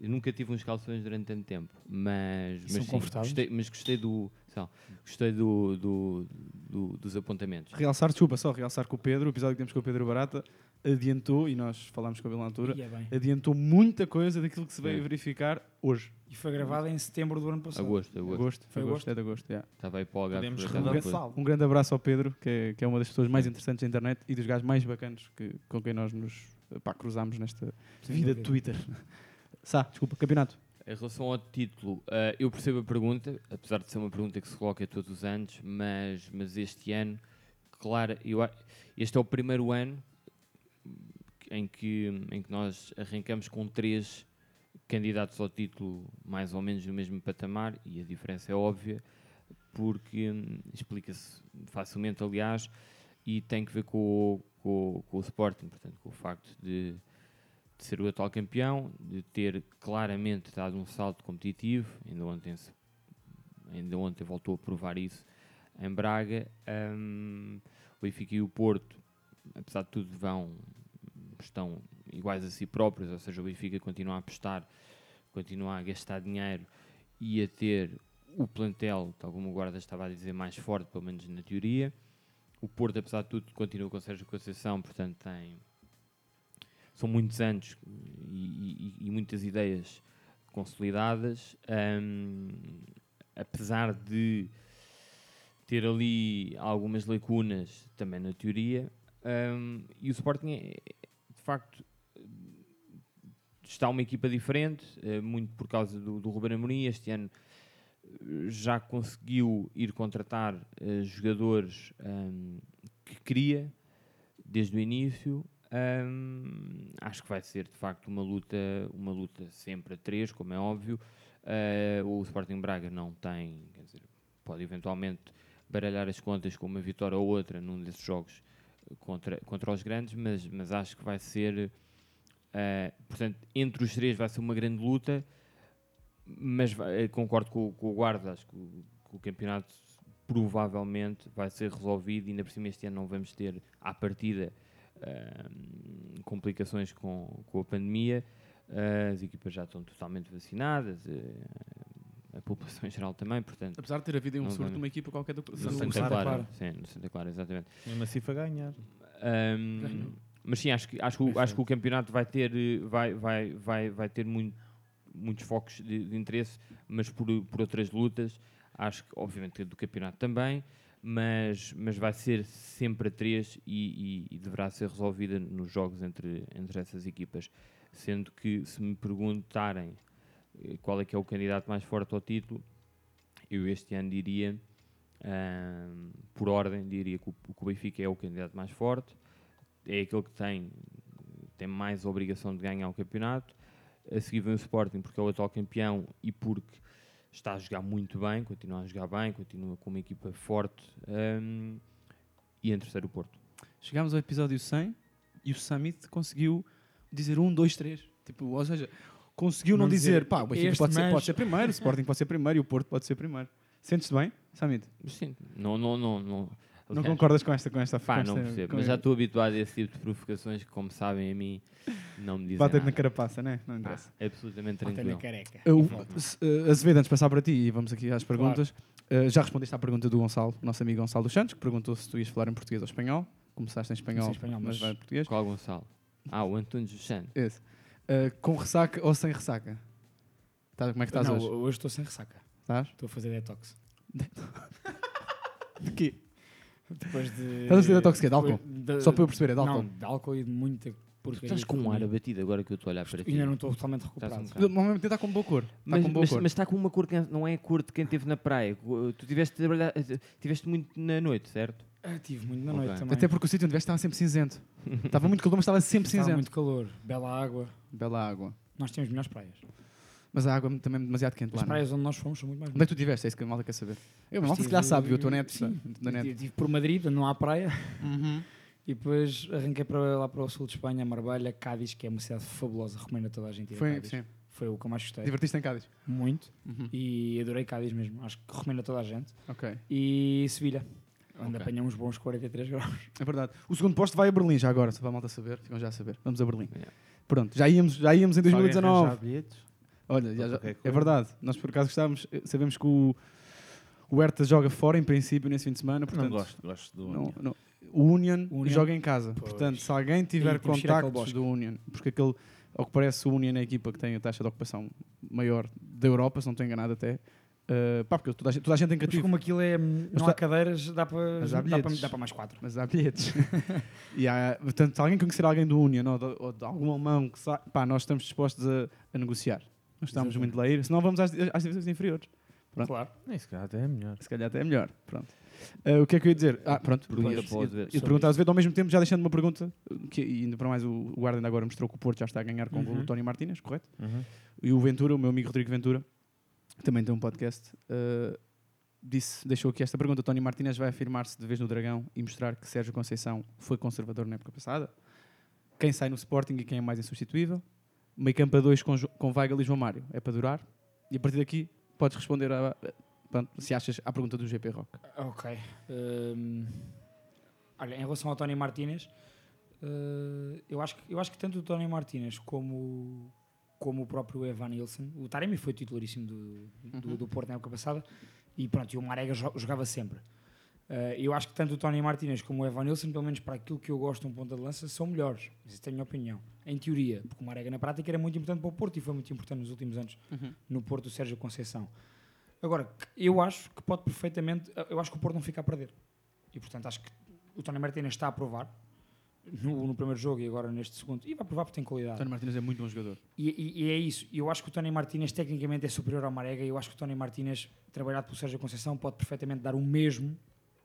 eu nunca tive uns calções durante tanto tempo, mas, são mas, sim, confortáveis? gostei, mas gostei do, são, gostei do, do- do- dos apontamentos. Realçar, desculpa, só realçar que o Pedro, o episódio que temos com o Pedro Barata, adiantou, e nós falámos com ele na altura, é adiantou muita coisa daquilo que se veio a verificar hoje. E foi gravado em setembro do ano passado. Agosto, agosto. Agosto, Foi agosto, agosto? é de agosto, yeah. Estava aí para o. Podemos relançá-lo. Um grande abraço ao Pedro, que é, que é uma das pessoas mais interessantes da internet e dos gajos mais bacanos que, com quem nós nos pá, cruzámos nesta Sem vida de. Twitter. Sá, desculpa, campeonato. Em relação ao título, ah, eu percebo a pergunta, apesar de ser uma pergunta que se coloca todos os anos, mas, mas este ano, claro, eu, este é o primeiro ano em que, em que nós arrancamos com três candidatos ao título mais ou menos no mesmo patamar, e a diferença é óbvia, porque hum, explica-se facilmente, aliás, e tem que ver com, o- com, com o Sporting, portanto, com o facto de de ser o atual campeão, de ter claramente dado um salto competitivo, ainda ontem, se- ainda ontem voltou a provar isso em Braga. Hum, o Benfica e o Porto, apesar de tudo, vão, estão iguais a si próprios, ou seja, o Benfica continua a apostar, continua a gastar dinheiro e a ter o plantel, tal como o Guarda estava a dizer, mais forte, pelo menos na teoria. O Porto, apesar de tudo, continua com Sérgio Conceição, portanto tem são muitos anos e, e- e muitas ideias consolidadas. Hum, apesar de ter ali algumas lacunas também na teoria, hum, e o Sporting é, de facto está uma equipa diferente, eh, muito por causa do, do Ruben Amorim. Este ano eh, já conseguiu ir contratar eh, jogadores hum, que queria desde o início. Hum, acho que vai ser de facto uma luta, uma luta sempre a três, como é óbvio. Uh, o Sporting Braga não tem, dizer, pode eventualmente baralhar as contas com uma vitória ou outra num desses jogos contra, contra os grandes, mas, mas acho que vai ser, uh, portanto, entre os três vai ser uma grande luta, mas vai, concordo com, com, o Guarda, acho que o, que o, campeonato provavelmente vai ser resolvido e ainda por cima este ano não vamos ter à partida uh, complicações com, com a pandemia, as equipas já estão totalmente vacinadas, a população em geral também, portanto... Apesar de ter havido um surto numa equipa qualquer do, do Santa Clara. Clara. Sim, no Santa Clara, exatamente. Mesmo assim foi ganhar. Um, mas sim, acho que, acho, que, acho que o campeonato vai ter, vai, vai, vai, vai ter muito, muitos focos de, de interesse, mas por, por outras lutas. Acho que, obviamente, do campeonato também, mas, mas vai ser sempre a três e, e, e deverá ser resolvida nos jogos entre, entre essas equipas sendo que se me perguntarem qual é que é o candidato mais forte ao título, eu este ano diria, por ordem, diria que o, Benfica é o candidato mais forte, é aquele que tem, tem mais obrigação de ganhar o campeonato, a seguir vem o Sporting porque é o atual campeão e porque está a jogar muito bem, continua a jogar bem, continua com uma equipa forte, um, e em terceiro o Porto. Chegámos ao episódio 100 e o Summit conseguiu dizer um, dois, três. Tipo, ou seja, conseguiu não, não dizer, dizer, pá, o Benfica pode, ser, pode ser primeiro, o Sporting pode ser primeiro e o Porto pode ser primeiro. Sentes-te bem, Samit? Sim, não, não, não, não. Não concordas com esta com esta Pá, não percebo, mas já estou habituado a esse tipo de provocações que, como sabem, a mim não me dizem Bate na carapaça, né? Não interessa. Ah, absolutamente tranquilo. na careca. Eu, uh, Azevedo, antes de passar para ti, e vamos aqui às perguntas, claro. uh, já respondeste à pergunta do Gonçalo, nosso amigo Gonçalo dos Santos, que perguntou se tu ias falar em português ou espanhol. Começaste em espanhol, espanhol mas, mas vai em português. Qual Gonçalo? Ah, o Antunes dos Santos. Esse. Uh, com ressaca ou sem ressaca? Tá, como é que estás não, hoje? hoje estou sem ressaca. Estás? Estou a fazer detox. de quê? Depois de. Estás a fazer detox de álcool? De, Só para eu perceber, é de álcool? Não, de álcool e de muita porcaria. Estás com um ar abatido agora que eu estou a olhar para ti. Ainda não estou totalmente recuperado. Um Normalmente está com boa cor. Mas, com boa mas, cor. mas está com uma cor que não é a cor de quem esteve na praia. Tu tiveste, tiveste muito na noite, certo? Ah, tive muito na okay. noite também. Até porque o sítio onde estiveste estava sempre cinzento. estava muito calor, mas estava sempre estava cinzento. muito calor. Bela água. Bela água. Nós temos melhores praias. Mas a água também é demasiado quente As lá. As praias onde nós fomos são muito mais Onde é que tu estiveste? É isso que a malta quer saber. Eu, a malta se calhar sabe, viu? Estou net. Sim, estive por Madrid, não há praia. Uhum. E depois arranquei para lá para o sul de Espanha, Marbella, Cádiz, que é uma cidade fabulosa, recomendo a toda a gente ir Foi, a Cádiz. Sim. Foi o que eu mais gostei. Divertiste em Cádiz? Muito. Uhum. E adorei Cádiz mesmo. Acho que recomendo a toda a gente. Ok. E Sevilha. Onde Ok. apanham uns bons 43 graus. É verdade. O segundo posto vai a Berlim já agora, se para a malta saber. Ficam já a saber. Vamos a Berlim. Yeah. Pronto, já íamos, já íamos em Se alguém 2019. arranjar bilhetes, Olha, já- já- é verdade. Nós por acaso gostávamos, sabemos que o, o Herta joga fora em princípio nesse fim de semana. Portanto, não gosto, gosto do não- Union. não. O Union, Union. joga em casa. Pois. Portanto, se alguém tiver contactos do Union, porque aquele, ao que parece, o Union é a equipa que tem a taxa de ocupação maior da Europa, se não estou enganado até. Uh, pá, porque toda a gente, toda a gente tem Mas cativo, como aquilo é. Não Mas há tá- cadeiras, dá para, Mas dá dá para mais quatro. mas há bilhetes. e há, portanto, se alguém conhecer alguém do Union ou de, ou de algum alemão que sabe, pá, nós estamos dispostos a, a negociar. Nós estamos Exatamente. muito a ir, senão vamos às, às divisões inferiores. Pronto. Claro. Nem se calhar até é melhor. Se calhar até é melhor. Pronto. Uh, o que é que eu ia dizer? Ah, pronto. Pergunta o ia te perguntar às vezes, ao mesmo tempo, já deixando uma pergunta, que, e ainda para mais o, o Guarda ainda agora mostrou que o Porto já está a ganhar com o Uhum. do Tony Martínez, correto? Uhum. E o Ventura, o meu amigo Rodrigo Ventura, também tem um podcast, uh, disse, deixou aqui esta pergunta: Tony Martínez vai afirmar-se de vez no Dragão e mostrar que Sérgio Conceição foi conservador na época passada? Quem sai no Sporting e quem é mais insubstituível? Meio campo a dois com, com Weigl e João Mário. É para durar? E a partir daqui podes responder a, pronto, se achas à pergunta do GP Rock. Ok. Hum, olha, em relação ao Tony Martínez, uh, eu, acho que, eu acho que tanto o Tony Martínez como, como o próprio Evan Nilsson, o Taremi foi titularíssimo do, do, Uhum. do Porto na época passada, e pronto, e o Marega jo- jogava sempre. Uh, eu acho que tanto o Tony Martínez como o Evan Nilsson, pelo menos para aquilo que eu gosto de um ponta de lança, são melhores. Isso é a minha opinião. Em teoria, porque o Marega na prática era muito importante para o Porto e foi muito importante nos últimos anos no Porto o Sérgio Conceição. Agora, eu acho que pode perfeitamente. Eu acho que o Porto não fica a perder. E portanto acho que o Tony Martínez está a provar no, no primeiro jogo e agora neste segundo. E vai provar porque tem qualidade. Tony Martínez é muito bom jogador. E, e- e é isso. Eu acho que o Tony Martínez tecnicamente é superior ao Marega. e Eu acho que o Tony Martínez, trabalhado pelo Sérgio Conceição, pode perfeitamente dar o mesmo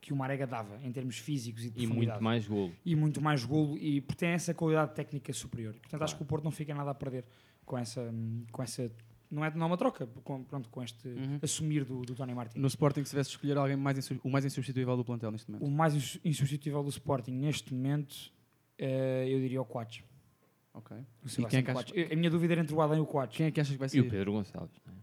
que o Marega dava em termos físicos e de E muito mais golo. E muito mais golo e porque tem essa qualidade técnica superior. Portanto, acho que o Porto não fica nada a perder com essa. Com essa não, é, não é uma troca, com, pronto, com este Uhum. assumir do, do Tony Martínez. No Sporting, se tivesse de escolher alguém mais o mais insubstituível do plantel neste momento. O mais ins- insubstituível do Sporting neste momento, eu diria o Coates. Ok. O E quem é que achas- A minha dúvida era entre o Adam e o Coates. Quem é que achas que vai E sair? o Pedro Gonçalves, não é?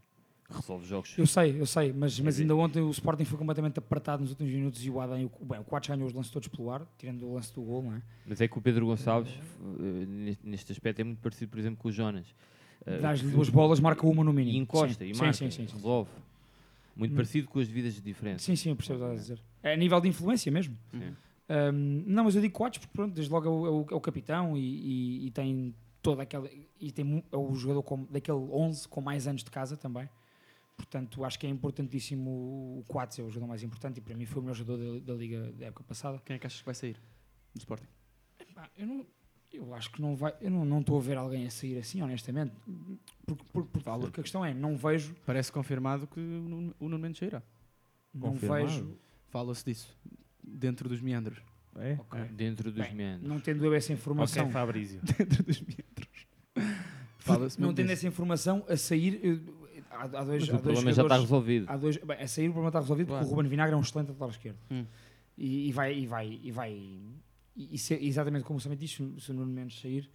Resolve jogos. Eu sei, eu sei, mas, mas ainda ontem o Sporting foi completamente apertado nos últimos minutos e o Adam e o, bem, o Coates ganhou os lances todos pelo ar, tirando o lance do gol, não é? Mas é que o Pedro Gonçalves, eh, neste, neste aspecto, é muito parecido, por exemplo, com o Jonas. Eh, Dás-lhe duas bolas, marca uma no mínimo. E encosta Sim, e sim, marca. sim, sim, sim. resolve. Muito Hum. parecido com as devidas diferenças. Sim, sim, eu percebo o que estás a dizer. É a nível de influência mesmo. Sim. Um, não, mas eu digo Coates porque pronto, desde logo é o, é o- é o capitão e, e- e tem toda aquela. E tem, é o jogador com, daquele 11 com mais anos de casa também. Portanto, acho que é importantíssimo o Coates, é o jogador mais importante e para mim foi o melhor jogador da, da Liga da época passada. Quem é que achas que vai sair do Sporting? Eu, não, eu acho que não vai. Eu não não estou a ver alguém a sair assim, honestamente. Porque, porque, porque, porque a questão é, não vejo. Parece confirmado que o Nuno- o Nuno Mendes sairá. Não Confirmado? vejo. Fala-se disso. Dentro dos meandros. É? Ok. Dentro dos Bem, meandros. Não tendo eu essa informação. Ok, Fabrício. Dentro dos meandros. Não tendo disso. essa informação, a sair. eh, Há, há dois, Mas há o dois problema já está jogadores- resolvido. Há dois, bem, a sair o problema está resolvido Claro. porque o Ruben Vinagre é um excelente lateral esquerdo. Hum. E, e vai. E vai, e vai e, e se- exatamente como o Samit disse, se- se o Nuno Mendes sair,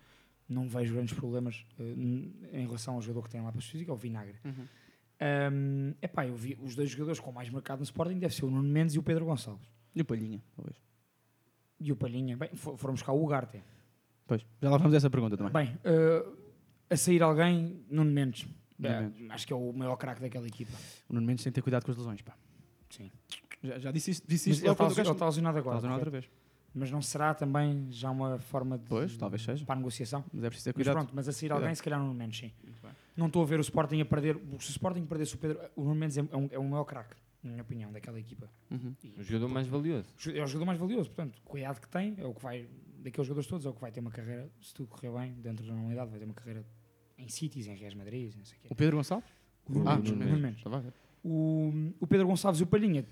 não vejo grandes problemas n- em relação ao jogador que tem lá para a física, é o Vinagre. Uhum. Um, epá, eu vi os dois jogadores com mais mercado no Sporting deve ser o Nuno Mendes e o Pedro Gonçalves. E o Palhinha, talvez. E o Palhinha, bem, fo- foram buscar o Ugarte. Pois, já lá vamos a essa pergunta também. Bem, eh, a sair alguém, Nuno Mendes. Nuno Eh, acho que é o maior craque daquela equipa. O Nuno Mendes tem que ter cuidado com as lesões, pá. Sim. Já, já disse isto, disse Mas isto ele logo está quando o gajo- lesionado agora. Está outra correto? vez. Mas não será também já uma forma de, Pois, talvez seja. para a negociação? Mas é preciso ter Mas cuidado. pronto, mas a sair Cuidado. alguém, se calhar Nuno Mendes, sim. Muito bem. Não estou a ver o Sporting a perder. Se o Sporting perdesse o Pedro, o Nuno Mendes é, é um, é o maior craque, na minha opinião, daquela equipa. Uhum. E- O jogador mais valioso. é o jogador mais valioso, portanto, cuidado que tem é o que vai, daqueles jogadores todos, é o que vai ter uma carreira, se tudo correr bem, dentro da normalidade, vai ter uma carreira em Cities, em Real Madrid, não sei o quê. O Pedro Gonçalves? O ah. Estava a ver. O, o Pedro Gonçalves e o Palhinha,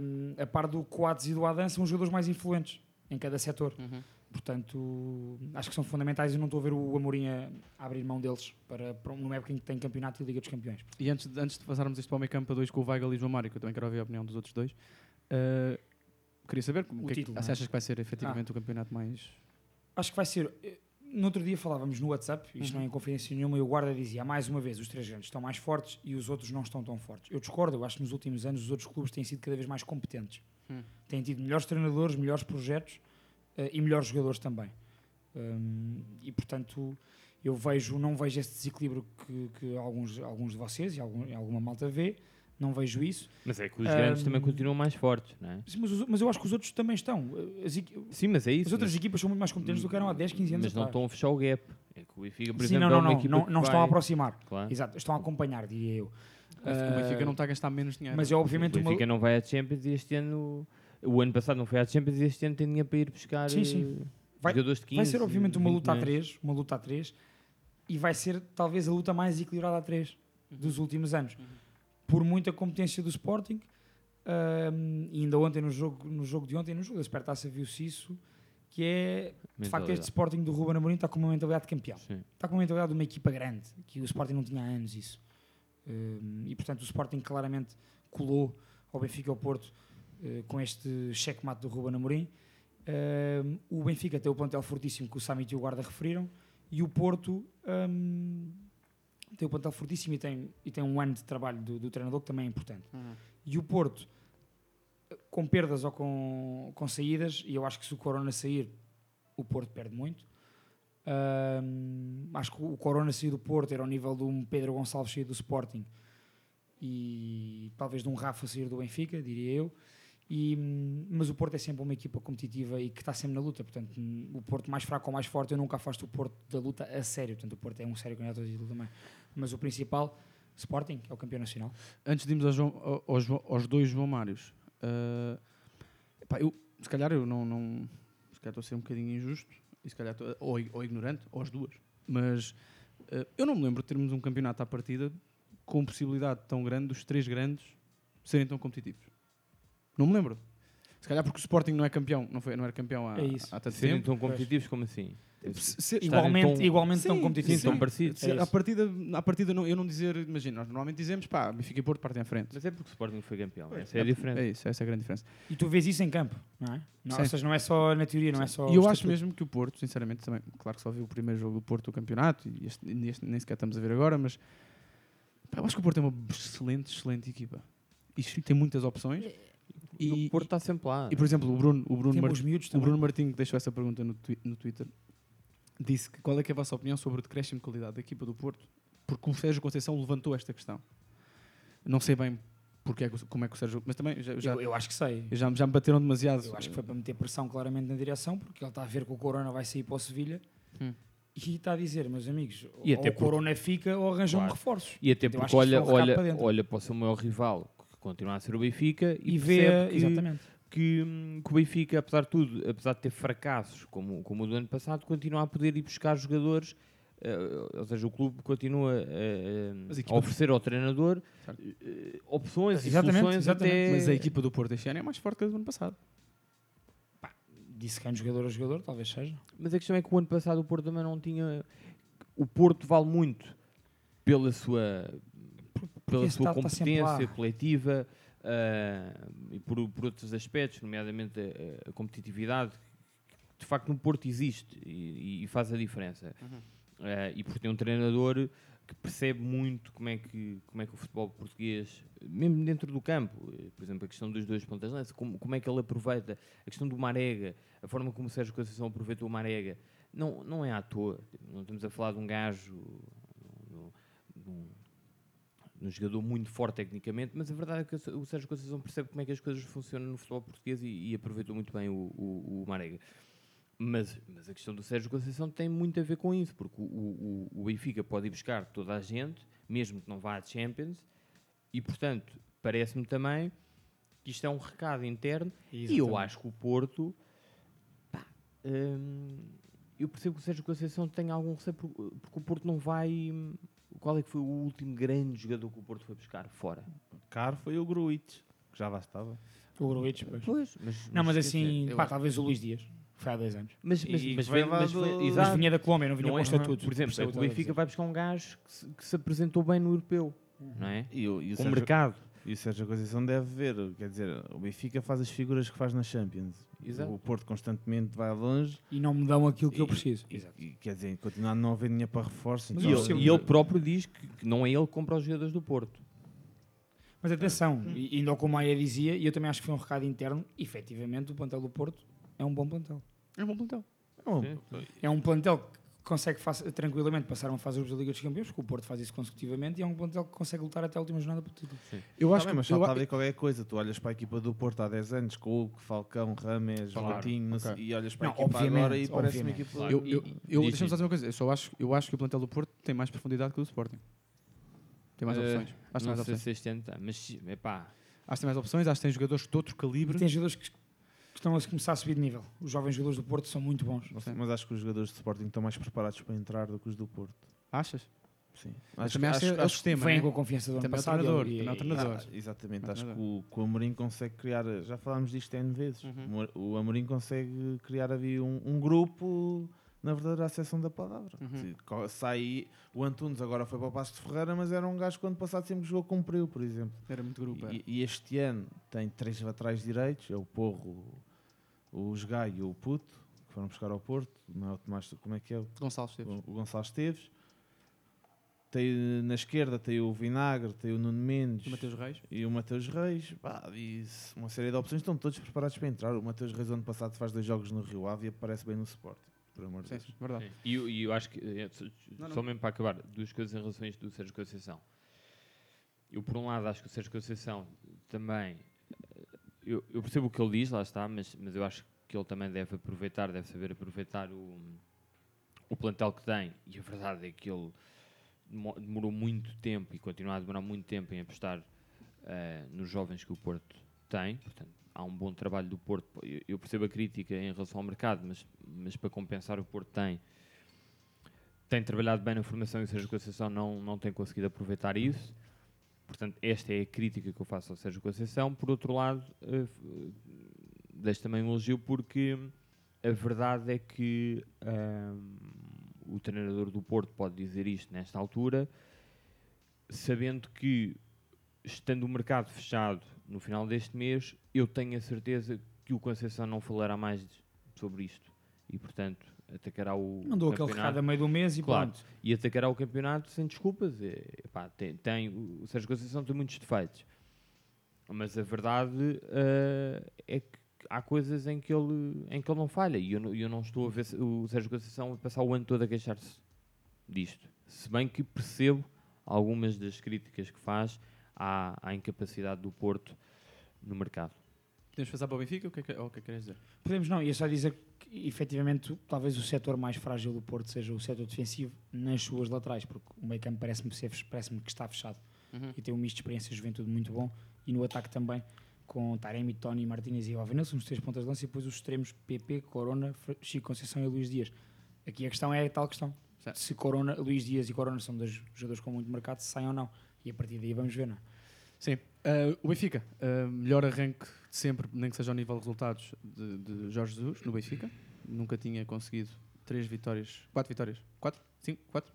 hum, a par do Coates e do Adan, são os jogadores mais influentes em cada setor. Uhum. Portanto, acho que são fundamentais e não estou a ver o Amorim a, abrir mão deles para, para uma época em que tem campeonato e Liga dos Campeões. E antes, de- antes de passarmos isto para o meio campo a dois com o Weigl e o João Mário, que eu também quero ouvir a opinião dos outros dois, eh, queria saber como O que é que- título, se é? achas que vai ser efetivamente o campeonato mais. Acho que vai ser. eh, No outro dia falávamos no WhatsApp, isto Uhum. não é em confidência nenhuma, e o guarda dizia: mais uma vez, os três grandes estão mais fortes e os outros não estão tão fortes. Eu discordo, eu acho que nos últimos anos os outros clubes têm sido cada vez mais competentes. Hum. Têm tido melhores treinadores, melhores projetos e melhores jogadores também. Hum, e portanto, eu vejo, não vejo esse desequilíbrio que, que alguns, alguns de vocês e algum, alguma malta vê, não vejo isso. Mas é que os grandes Ahm, também continuam mais fortes, não é? Sim, Mas, os- mas eu acho que os outros também estão. As, Sim, mas é isso. as outras mas, equipas são muito mais competentes do que eram há 10, 15 anos mas não atrás. estão a fechar o gap. É que o Benfica, por Sim, exemplo, não, é não, uma não, equipa não, não estão a vai- aproximar. Claro. Exato, estão a acompanhar, diria eu. O Benfica Ah, não está a gastar menos dinheiro. Mas é obviamente o uma. Benfica não vai à Champions e este ano... O ano passado não foi à Champions e este ano tem dinheiro para ir buscar Sim, sim. eh, Vai- jogadores de 15, Vai ser obviamente uma 20 luta a milhões. 3, uma luta a 3, e vai ser talvez a luta mais equilibrada a 3 dos últimos anos. Por muita competência do Sporting, ahm, e ainda ontem no jogo, no jogo de ontem, no jogo da Supertaça, viu-se isso, que é, de facto, este Sporting do Ruben Amorim está com uma mentalidade de campeão. Sim. Está com a mentalidade de uma equipa grande, que o Sporting não tinha há anos isso. Um, e portanto o Sporting claramente colou ao Benfica e ao Porto com este checkmate do Ruben Amorim. Um, o Benfica tem o plantel fortíssimo que o Samit e o Guarda referiram e o Porto um, tem o plantel fortíssimo e tem, e tem um ano de trabalho do, do treinador que também é importante. E o Porto, com perdas ou com, com saídas, e eu acho que se o Corona sair, o Porto perde muito. Ahm, acho que o Corona sair do Porto era ao nível de um Pedro Gonçalves sair do Sporting e talvez de um Rafa sair do Benfica, diria eu. E, mas o Porto é sempre uma equipa competitiva e que está sempre na luta. Portanto, o Porto mais fraco ou mais forte, eu nunca afasto o Porto da luta a sério. Portanto, o Porto é um sério candidato ao título também. Mas o principal Sporting é o campeão nacional. Antes de irmos aos, aos, aos dois João Mários, ah, epá, eu, se calhar eu não, não. Se calhar estou a ser um bocadinho injusto, e se calhar ou, ou ignorante, ou as duas. Mas ah, eu não me lembro de termos um campeonato à partida com possibilidade tão grande dos três grandes serem tão competitivos. Não me lembro. Se calhar porque o Sporting não é campeão, não, foi, não era campeão há, É isso. há tanto Serem tempo. tão competitivos como assim? Se- Igualmente, tão- igualmente tão Sim, competitivos. sim, tão parecidos. Se- É a isso. partida, a partida não, eu não dizer, imagina, nós normalmente dizemos, pá, Benfica e Porto partem à frente. Mas é porque o Sporting foi campeão. Essa é a diferença. É isso, essa é a grande diferença. E tu vês isso em campo, não é? Não, Sim. ou seja, não é só na teoria, não é só. E eu acho estatuto. mesmo que o Porto, sinceramente, também, claro que só vi o primeiro jogo do Porto do campeonato e este, este nem sequer estamos a ver agora, mas pá, eu acho que o Porto é uma excelente, excelente equipa. E tem muitas opções. E o Porto está sempre lá. E, por exemplo, o Bruno, o Bruno, Tem Mar- bons miúdos o. Bruno Martinho que deixou essa pergunta no, twi- no Twitter disse que qual é, que é a vossa opinião sobre o decréscimo de qualidade da equipa do Porto? Porque o Sérgio Conceição levantou esta questão. Não sei bem porque é como é que o Sérgio. Mas também já, já, Eu, eu acho que sei. já, já me bateram demasiado. Eu acho que foi para meter pressão claramente na direção, porque ele está a ver que o Corona vai sair para o Sevilha Hum. e está a dizer, meus amigos, E ou até o Corona fica ou arranjam Claro. reforços. E até acho porque olha, olha, para olha para o seu maior rival, continua a ser o Benfica, e, E vê, percebe que, exatamente. que, hum, que o Benfica, apesar de tudo, apesar de ter fracassos como, como o do ano passado, continua a poder ir buscar jogadores. eh, ou seja, o clube continua Mas a oferecer ao treinador eh, opções Exatamente, e soluções exatamente. até... Mas a equipa do Porto este ano é mais forte que a do ano passado. Disse que é um jogador a jogador, talvez seja. Mas a questão é que o ano passado o Porto também não tinha. O Porto vale muito pela sua, pela sua competência coletiva ah, e por, por outros aspectos, nomeadamente a, a competitividade, que de facto no Porto existe e, e faz a diferença. Ah, e porque tem um treinador que percebe muito como é que, como é que o futebol português, mesmo dentro do campo, eh, por exemplo, a questão dos dois pontas de lança, como, como é que ele aproveita, a questão do Marega, a forma como o Sérgio Conceição aproveitou o Marega, não, não é à toa. Não estamos a falar de um gajo, de um- de um- de um jogador muito forte tecnicamente, mas a verdade é que o Sérgio Conceição percebe como é que as coisas funcionam no futebol português e, e aproveitou muito bem o, o, o Marega. Mas, mas a questão do Sérgio Conceição tem muito a ver com isso, porque o, o, o Benfica pode ir buscar toda a gente, mesmo que não vá à Champions, e portanto, parece-me também que isto é um recado interno, e eu Exatamente. acho que o Porto, pá, hum, eu percebo que o Sérgio Conceição tem algum receio, por- porque o Porto não vai. Qual é que foi o último grande jogador que o Porto foi buscar fora? Caro foi o Gruitch, que já bastava. O Gruitch, pois. Pois, mas, Não, mas assim, dizer, pá, acho- talvez o Luís Dias. Foi há dois anos. Mas, mas, E mas, lá mas do- foi, Mas vinha da Colômbia, não vinha Não com é? estatuto. Por exemplo, é o Benfica vai buscar um gajo que se, que se apresentou bem no europeu, não é? E, o- e o Com o Sérgio- mercado. E o Sérgio Conceição deve ver, quer dizer, o Benfica faz as figuras que faz na Champions. Exato. O Porto constantemente vai longe. E não me dão aquilo que eu E- preciso. E, e, quer dizer, continuar a não haver dinheiro para reforços. Mas E então- eu ele, e ele próprio diz que, que não é ele que compra os jogadores do Porto. Mas atenção, e ainda como o Maia dizia, e eu também acho que foi um recado interno, efetivamente o plantel do Porto é um bom plantel. É um bom plantel. Não, É um plantel que consegue tranquilamente passar uma fase da Liga dos Campeões, porque o Porto faz isso consecutivamente, e é um plantel que consegue lutar até a última jornada pelo título. Eu Tá acho bem, que mas só eu, está a ver qualquer coisa. Tu olhas para a equipa do Porto há 10 anos, com Falcão, Rames, Claro, Coutinho, e olhas para Não, a equipa agora e parece uma equipa... Claro. eu, eu, deixa-me só dizer uma coisa. Eu, só acho, eu acho que o plantel do Porto tem mais profundidade que o do Sporting. Tem mais Eh, opções. Acho que tem não mais sei opções. se este ano está, mas epá, Acho que tem mais opções. Acho que tem jogadores de outro E calibre. tem jogadores que estão a começar a subir de nível. Os jovens jogadores do Porto são muito bons. Não sei, Mas acho que os jogadores de Sporting estão mais preparados para entrar do que os do Porto. Achas? Sim. Mas também acho, que é o sistema. Vêm né? com a confiança do ano Também é o passado. treinador, e- também é o treinador. Ah, exatamente, Não, acho que o, que o Amorim consegue criar, já falámos disto N vezes, Uhum. o, Amorim consegue criar ali um, um grupo na verdadeira acessão da palavra. Uhum. Sai, o Antunes agora foi para o Passo de Ferreira, mas era um gajo que ano passado sempre jogou com Priu, por exemplo. Era muito grupo. E, e este ano tem três laterais direitos, é o Porro, o Jogai e o Puto, que foram buscar ao Porto, não é o Tomás, como é que é? O, Gonçalves Esteves. o Gonçalo Esteves. Tem, na esquerda tem o Vinagre, tem o Nuno Mendes O Mateus Reis. e o Mateus Reis. Se- uma série de opções estão todos preparados para entrar. O Mateus Reis, ano passado, faz dois jogos no Rio Ave e aparece bem no Sport. Por amor de Deus. sim, verdade. E eu, e eu acho que, eh, só- Não, não. só mesmo para acabar, duas coisas em relação a isto do Sérgio Conceição. Eu, por um lado, acho que o Sérgio Conceição também. Eu, eu percebo o que ele diz, lá está, mas, mas eu acho que ele também deve aproveitar, deve saber aproveitar o, o plantel que tem. E a verdade é que ele demo- demorou muito tempo e continua a demorar muito tempo em apostar eh, nos jovens que o Porto tem. Portanto, há um bom trabalho do Porto. Eu, eu percebo a crítica em relação ao mercado, mas, mas para compensar o Porto tem tem trabalhado bem na formação e o Sérgio Conceição não, não tem conseguido aproveitar isso. Portanto, esta é a crítica que eu faço ao Sérgio Conceição. Por outro lado, f- deixo também um elogio porque a verdade é que ahm, o treinador do Porto pode dizer isto nesta altura, sabendo que, estando o mercado fechado no final deste mês, eu tenho a certeza que o Conceição não falará mais sobre isto. E, portanto, atacará o Mandou aquele campeonato. recado a meio do mês e Claro, pronto. e atacará o campeonato sem desculpas. Epá, tem, tem- o Sérgio Conceição tem muitos defeitos, mas a verdade eh, é que há coisas em que ele, em que ele não falha. E eu, não- eu não estou a ver o Sérgio Conceição a passar o ano todo a queixar-se disto. Se bem que percebo algumas das críticas que faz à, à incapacidade do Porto no mercado. Podemos passar para o Benfica? O que é que, ou o que, é que queres dizer? Podemos não, ia só dizer que efetivamente talvez o setor mais frágil do Porto seja o setor defensivo nas suas laterais, porque o meio campo parece-me ser- parece-me que está fechado Uhum. e tem um misto de experiência e juventude muito bom e no ataque também com Taremi, Tony, Martínez e Alvinel, são os três pontas de lança e depois os extremos PP, Corona, Chico Conceição e Luís Dias. Aqui a questão é a tal questão. Certo. Se Corona, Luís Dias e Corona são dois jogadores com muito mercado, se saem ou não. E a partir daí vamos ver, não é? Sim. Uh, o Benfica, uh, melhor arranque de sempre, nem que seja ao nível de resultados, de, de Jorge Jesus no Benfica. Nunca tinha conseguido três vitórias, quatro vitórias. Quatro? Cinco? Quatro?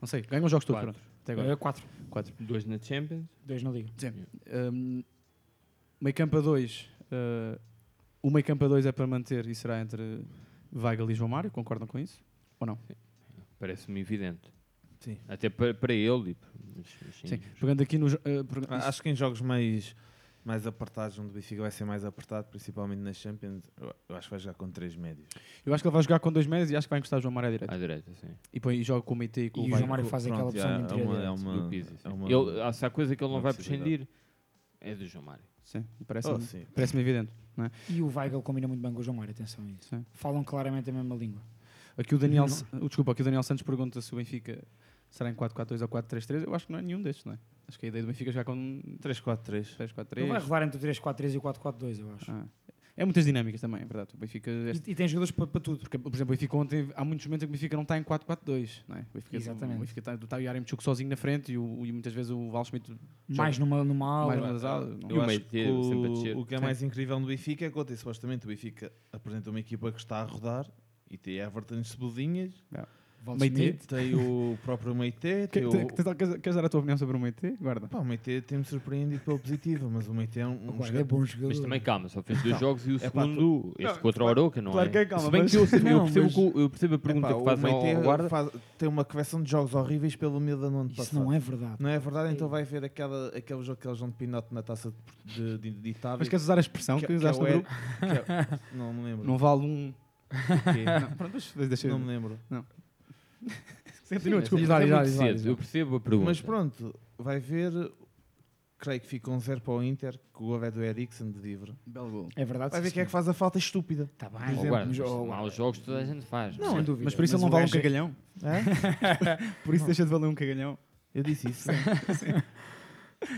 Não sei. Ganham os jogos todos, pronto. Até agora. É, quatro. Quatro. Dois na Champions. Dois na Liga. Sim. Um, meio campo a dois. uh, o meio campo a dois é para manter e será entre Weigl e João Mário. Concordam com isso? Ou não? Parece-me evidente. Sim. Até para, para ele. e- mas sim. Pegando aqui no. jo- uh, pega- Ah, Acho que em jogos mais, mais apertados, onde o Benfica vai ser mais apertado, principalmente nas Champions, eu, acho que vai jogar com três médios. Eu acho que ele vai jogar com dois médios e acho que vai encostar o João Mário à direita. À direita, sim. E, põe, e joga com o Meite e com E o. João Mário faz aquela Pronto, opção já de é uma, é uma, Pizzi, é uma- Ele- ah, se há coisa que ele não vai prescindir, é do João Mário. Sim, parece-me Oh, sim. parece evidente. Não é? E o Weigl combina muito bem com o João Mário, atenção a isso. Sim. Falam claramente a mesma língua. Aqui o Daniel, Não. Desculpa, aqui o Daniel Santos pergunta se o Benfica será em 4-4-2 ou 4-3-3. Eu acho que não é nenhum destes, não é? Acho que a ideia do Benfica é jogar com 3-4-3. 3-4-3. Ele vai rodar entre o 3-4-3 e o 4-4-2, eu acho. Ah. É muitas dinâmicas também, é verdade. O Benfica. este- E, e tem jogadores para, para tudo. porque, por exemplo, o Benfica ontem, há muitos momentos em que o Benfica não está em 4-4-2, não é? O Benfica, Exatamente. O Benfica está, está o Yaremchuk sozinho na frente e, o, e muitas vezes o Val Schmidt Mais numa, numa ala. mais numa das alas. E Não. o Eu acho meio que termo, sempre a o, o que é mais incrível no Benfica é que ontem, supostamente, o Benfica apresenta uma equipa que está a rodar e tem Everton Cebolinhas, Waldschmidt. tem o próprio Meite, Que- o... te- Queres dar a tua opinião sobre o Meite? Guarda. Pá, o Meite tem-me surpreendido pela positiva, mas o Meite é um, um Agora é jogador- bom jogador. Mas também calma, só fez dois jogos e o É pá, segundo, este contra o Aroca, não claro é? que é calma, Se bem mas- que eu, eu Não, percebo, mas- que eu percebo a pergunta Epá, que o faz ao, Meite ao guarda. faz- tem uma coleção de jogos horríveis pelo Milan no ano Isso passado. não é verdade. Não é verdade? Então vai ver aquela, aquele jogo que eles vão de pinote na taça de, de, de Itália. Mas queres usar a expressão que, que, que é usaste no Er- grupo? que é- Não me lembro. Não vale um. Quê? Não, pronto, deixa, deixa Não me lembro. Mas desculpa. é Exato, muito cedo. Eu percebo a pergunta. Mas pronto, vai ver. Creio que fica um zero para o Inter, que o gol é do Eriksen de livre. Belo gol. É verdade. Vai ver sim, quem é que faz a falta estúpida. Está bem. guarda, Mas, mas oh, guarda. maus jogos toda a gente faz. Não, sem dúvida. Mas por isso ele não vale um é- cagalhão. Hã? Por isso deixa de valer um cagalhão. Eu disse isso.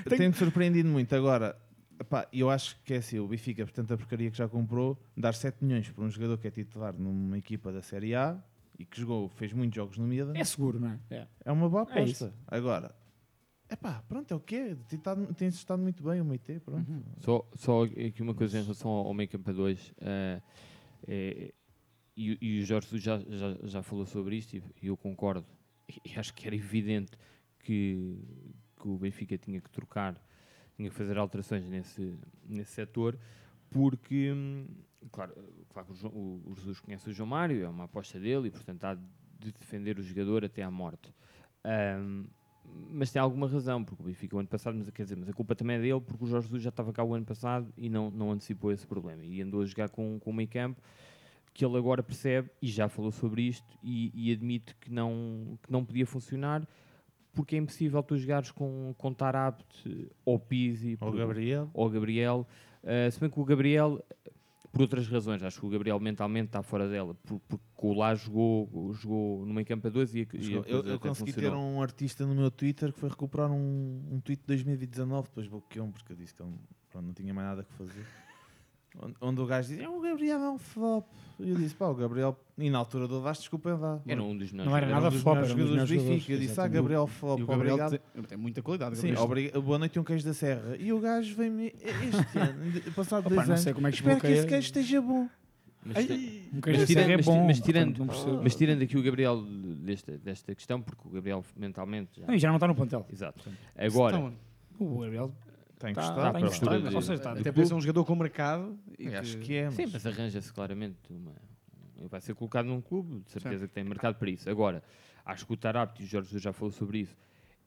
Tem-me surpreendido muito. Agora, epá, eu acho que é assim: o Benfica, por tanta porcaria que já comprou, dar 7 milhões por um jogador que é titular numa equipa da Série A e que jogou, fez muitos jogos no Milan, É seguro, não é? É. é uma boa É aposta. Agora, epá, pronto, é o quê? Tem estado- muito bem o Meite, pronto. Uhum. Só, só aqui uma coisa em relação ao, ao meio campo a 2. e, e o Jorge já, já, já falou sobre isto e, e eu concordo. E, acho que era evidente que, que o Benfica tinha que trocar, tinha que fazer alterações nesse, nesse setor, porque, hum, claro, claro que o, João- o, Jesus conhece o João Mário, é uma aposta dele e, portanto, há de defender o jogador até à morte. Ahm, mas tem alguma razão, porque o Benfica o ano passado, mas quer dizer, mas a culpa também é dele, porque o Jorge Jesus já estava cá o ano passado e não, não antecipou esse problema. E andou a jogar com, com o meio campo que ele agora percebe, e já falou sobre isto, e, e admite que não, que não podia funcionar, porque é impossível tu jogares com, com Tarabt ou Pizzi Ou por- Gabriel. ou Gabriel. Uh, se bem que o Gabriel, por outras razões. Acho que o Gabriel mentalmente está fora dela, por- porque o lá jogou, jogou no meio campo a dois e, a- e a Eu, eu consegui ter funcionou. um artista no meu Twitter que foi recuperar um, um tweet de 2019, depois bloqueou-me porque eu disse que ele, pronto, não tinha mais nada que fazer. Onde, o gajo dizia, "É, o Gabriel é um flop. E eu disse, pá, o Gabriel, e na altura do Vasco, desculpem lá. Era um dos melhores Não era nada um flop, era um dos melhores. Eu disse, ah. Gabriel flop, E o Gabriel obrigado. tem, tem muita qualidade. Sim, boa noite um queijo da serra. E o gajo vem-me este ano, passado Opa, dois não anos. sei como é que Espero que esse desbloqueia. queijo esteja bom. Mas, Um queijo mas tirando, é mas, bom. mas tirando, mas aqui o Gabriel desta, desta questão, porque o Gabriel mentalmente já. Não, e já não está no plantel. Exato. Agora, Então, O Gabriel está gostado. tá, à em procura gostado, de- ou seja, está até até parece um jogador com mercado. E Acho que é, Sim, mas mas arranja-se claramente uma. Vai ser colocado num clube, de certeza que tem mercado para isso. Agora, acho que o Tarapti, e o Jorge já falou sobre isso,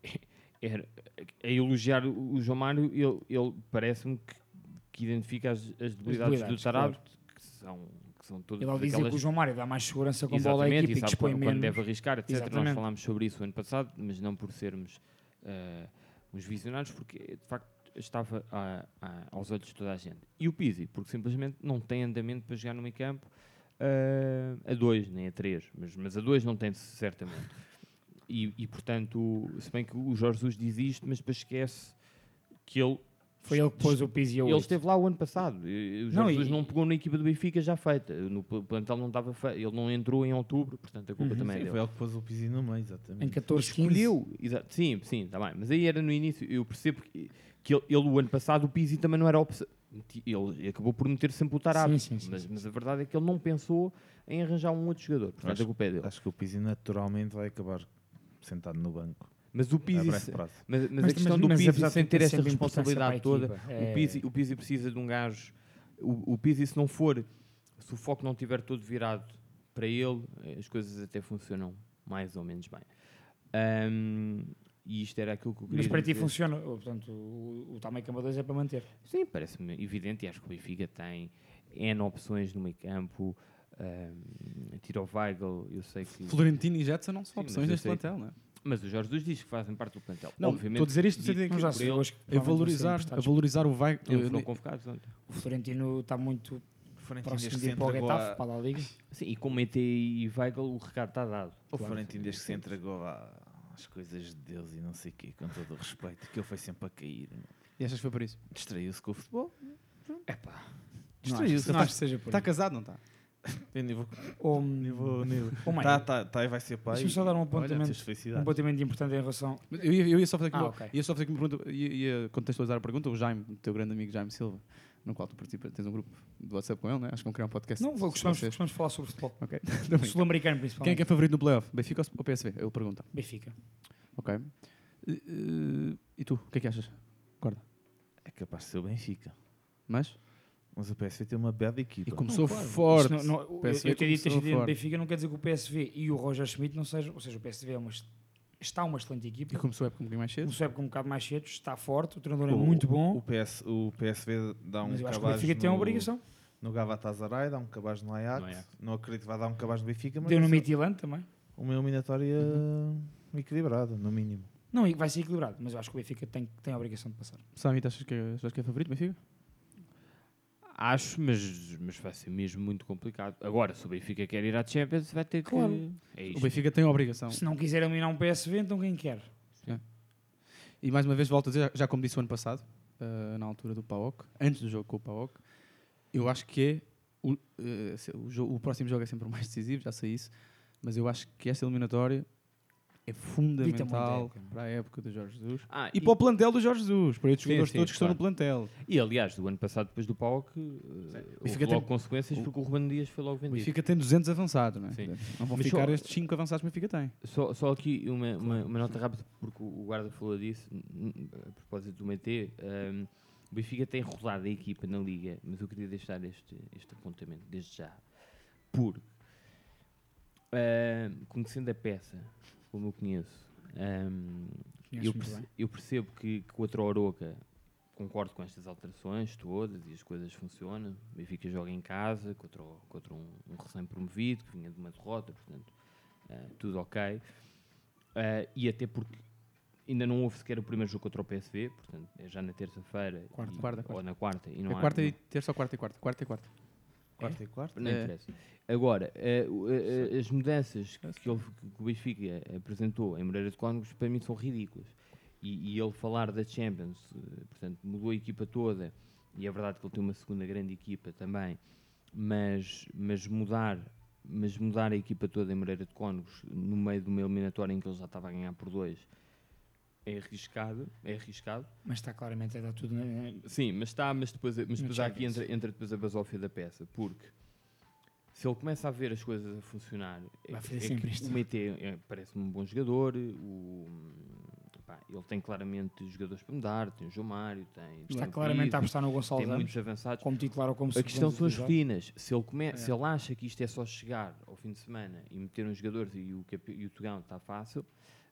era, a elogiar o João Mário, ele, ele parece-me que, que identifica as, as debilidades, do debilidades, Tarapti, que são, que são todas Ele ao dizer que aquelas- o João Mário dá mais segurança com bola à equipe e e que sabe dispõe quando, menos. quando deve arriscar, etc. Nós Exatamente. falámos sobre isso ano passado, mas não por sermos eh, uns visionários, porque de facto estava a- a- aos olhos de toda a gente. E o Pizzi, porque simplesmente não tem andamento para jogar no meio campo eh, a dois, nem a três, mas, mas a dois não tem certamente. E, e, portanto, se bem que o Jorge Jesus diz isto, mas depois esquece que ele Foi ele que pôs o Pizzi a ele oito. esteve lá o ano passado. E- o Não, Jorge e- Jesus não pegou na equipa do Benfica já feita. No pl- plantel não estava feito. Ele não entrou em outubro, portanto a culpa Uhum. também é Sim, dele. foi ele que pôs o piso no meio, exatamente. Em 14, 15. Escolheu, exa- sim, sim, está bem. Mas aí era no início, eu percebo que, que ele, ele, o ano passado, o Pizzi também não era opção. Ele acabou por meter sempre o Tarapti, Sim, sim, sim, mas, sim, mas a verdade é que ele não pensou em arranjar um outro jogador. Portanto, Acho- a culpa é dele. Acho que o Pizzi naturalmente vai acabar sentado no banco. Mas o A Pizzi, mas, mas, Mas- a questão mas- do Pizzi apesar sem ter importância responsabilidade toda, é- o, Pizzi, o Pizzi precisa de um gajo. O, o Pizzi, se não for, se o foco não estiver todo virado para ele, as coisas até funcionam mais ou menos bem. Ahm, e isto era aquilo que eu queria Mas para ti dizer. funciona. ou, Portanto, o, o tamanho cama 2 é para manter. Sim, parece-me evidente e acho que o Benfica tem N opções no meio campo. Um, Tiro Weigl, eu sei que. Florentino e Jetson não são Sim, opções neste plantel, não é? Mas o Jorge Jesus diz que fazem parte do plantel. Não, Obviamente, estou a dizer isto no sentido que a valorizar, a valorizar o vai. não foram convocados ontem. O Florentino está muito Florentino próximo de ir se para o Getafe, à- para a Liga. Sim, e com ET e Weigl o recado está dado. O Florentino desde que se entregou à- às coisas de Deus e não sei o quê, com todo o respeito, que ele foi sempre a cair. meu. E achas que foi por isso? Distraiu-se com o futebol. É pá. Distraiu-se. Não acho que seja por Está aí. casado, não está? Eu nem vou- Ou, nem vou- nem vou- ou mais. Tá, tá, tá, e vai ser pai. Deixa-me só dar um Olha, apontamento, um apontamento importante em relação. Eu ia, eu ia só fazer aqui Ah, uma, ok. ia só fazer aqui uma pergunta, ia, ia contextualizar a pergunta. O Jaime, o teu grande amigo Jaime Silva, no qual tu participas, tens um grupo do WhatsApp com ele, né? acho que vão criar um podcast. Não, vou- gostamos de falar sobre futebol. Ok. Sul-americano, Quem é principalmente. que é favorito no playoff? Benfica ou PSV? Ele pergunta. Benfica. Ok. Eh, e tu, o que é que achas? Guarda. É capaz de ser o Benfica. Mas? Mas o PSV tem uma bela equipa. E começou claro. forte. Não- não- O eu- PSV eu ter dito este forte. Benfica não quer dizer que o PSV e o Roger Schmidt não sejam. Ou seja, o PSV é uma, está uma excelente E equipa. começou a época um bocadinho mais cedo. Começou a época um bocado mais cedo, está forte, o treinador é O- muito bom. O, PS, o PSV dá um mas eu acho que o Benfica tem uma no- obrigação. No Galatasaray, dá um cabaz no Ajax. No Ajax. Não acredito que vai dar um cabaz no Benfica, mas Deu no Midtjylland também. uma eliminatória equilibrada, no mínimo. Não, e vai ser equilibrado, mas eu acho que o Benfica tem, tem a obrigação de passar. Samit, achas que, achas que é favorito, Benfica? Acho, mas, mas vai ser mesmo muito complicado. Agora, se o Benfica quer ir à Champions, vai ter que. Claro. É O isto. Benfica tem a obrigação. Se não quiser eliminar um PSV, então quem quer? E mais uma vez volto a dizer, já como disse o ano passado, eh, na altura do PAOK, antes do jogo com o PAOK, eu acho que é o, se- o, o próximo jogo é sempre o mais decisivo, já sei isso, mas eu acho que esta eliminatória é fundamental para a época do Jorge Jesus Ah, e, para o plantel do Jorge Jesus, para estes Sim, jogadores sim, todos que estão no plantel. E aliás, do ano passado, depois do PAOK, uh, houve Benfica logo tem- consequências o- porque o Ruben Dias foi logo O vendido. Benfica tem 200 avançados, não é? Sim. Não vão Mas ficar só- estes 5 avançados que o Benfica tem. Só, só aqui uma, uma, uma nota rápida, porque o o guarda falou disso, a propósito do MT. um, o Benfica tem rodado a equipa na Liga, mas eu queria deixar este, este apontamento desde já. Porque, um, conhecendo a peça, como eu conheço, um, eu, perce- eu percebo que, que contra o Oroca concordo com estas alterações todas e as coisas funcionam. O Benfica joga em casa contra, o- contra um, um recém-promovido que vinha de uma derrota, portanto, eh, tudo ok. Eh, e até porque ainda não houve sequer o primeiro jogo contra o PSV, portanto, é já na terça-feira Quarta. Quarta, ou quarta. na quarta. E não é há- quarta e terça ou quarta e quarta? Quarta e quarta. Quarto e quarto. Não É. interessa. Agora, eh, eh, eh, as mudanças que, ele- que o Benfica apresentou em Moreira de Cónegos para mim são ridículas. E, e ele falar da Champions, portanto, mudou a equipa toda, e é verdade que ele tem uma segunda grande equipa também, mas, mas mudar mas mudar a equipa toda em Moreira de Cónegos no meio de uma eliminatória em que ele já estava a ganhar por dois é arriscado, é arriscado. Mas está claramente a dar tudo. Na... Sim, mas está, mas depois, mas depois há aqui entra, entra depois a basófia da peça, porque se ele começa a ver as coisas a funcionar, é, Vai fazer é sempre que isto. o Meite é- parece-me um bom jogador, o, pá, ele tem claramente jogadores para mudar, tem o João Mário, tem, Está tem claramente a Pizzi, apostar no Gonçalo tem Ramos, muitos avançados. como titular ou como A questão são as rotinas. Se ele, come, É. se ele acha que isto é só chegar ao fim de semana e meter uns jogadores e o, e o Tugão está fácil,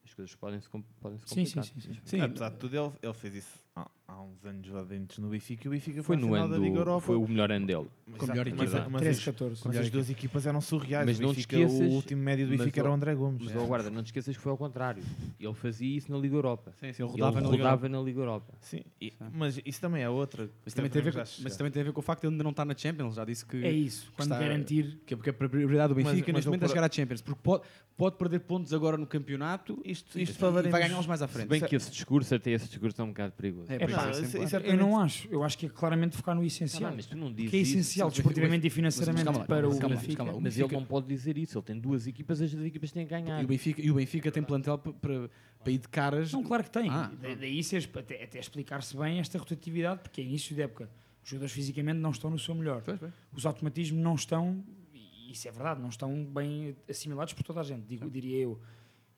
as coisas podem se, podem -se Sim, sim, complicar. sim, sim. Sim, Apesar de tudo, ele, ele fez isso há, há uns anos lá dentro no Benfica e o Benfica Foi à no final ano da Liga do, Europa. foi o melhor ano dele. Mas Com a melhor mas- equipa. mas 13, as- 14. Mas as duas equipas eram surreais. Mas o não te Benfica, esqueças- o último médio do mas Benfica ele- era o André Gomes. Mas, ó, guarda, não te esqueças que foi ao contrário. Ele fazia isso na Liga Europa. Sim, sim, ele rodava na Liga rodava na Liga Europa. Sim, e- mas isso também é outra. Mas também, tem a ver, mas também tem a ver com o facto de ele ainda não estar na Champions. Já disse que. É isso, quando está- garantir. Que, porque a prioridade do Mas- Benfica mas neste momento é chegar à Champions. Porque pode, pode perder pontos agora no campeonato Isto, isto e vai ganhá-los mais à Se frente. bem que esse discurso, até esse discurso é um bocado perigoso. É, É, isso pá, é isso- isso Eu não acho. Eu acho que é claramente focar no essencial. bem, mas tu não dizes que é isso. essencial Mas- desportivamente e mas- financeiramente calma lá, para o Benfica. Mas Benfica- ele não pode dizer isso. Ele tem duas equipas, as duas equipas têm que ganhar. E o Benfica, e o Benfica tem plantel pa- para, para ir de caras. Não, claro que tem. Ah. Da- daí ser, até, até explicar-se bem esta rotatividade, porque é início de época. Os jogadores fisicamente não estão no seu melhor. Pois, pois. Os automatismos não estão, e isso é verdade, não estão bem assimilados por toda a gente, digo- diria eu.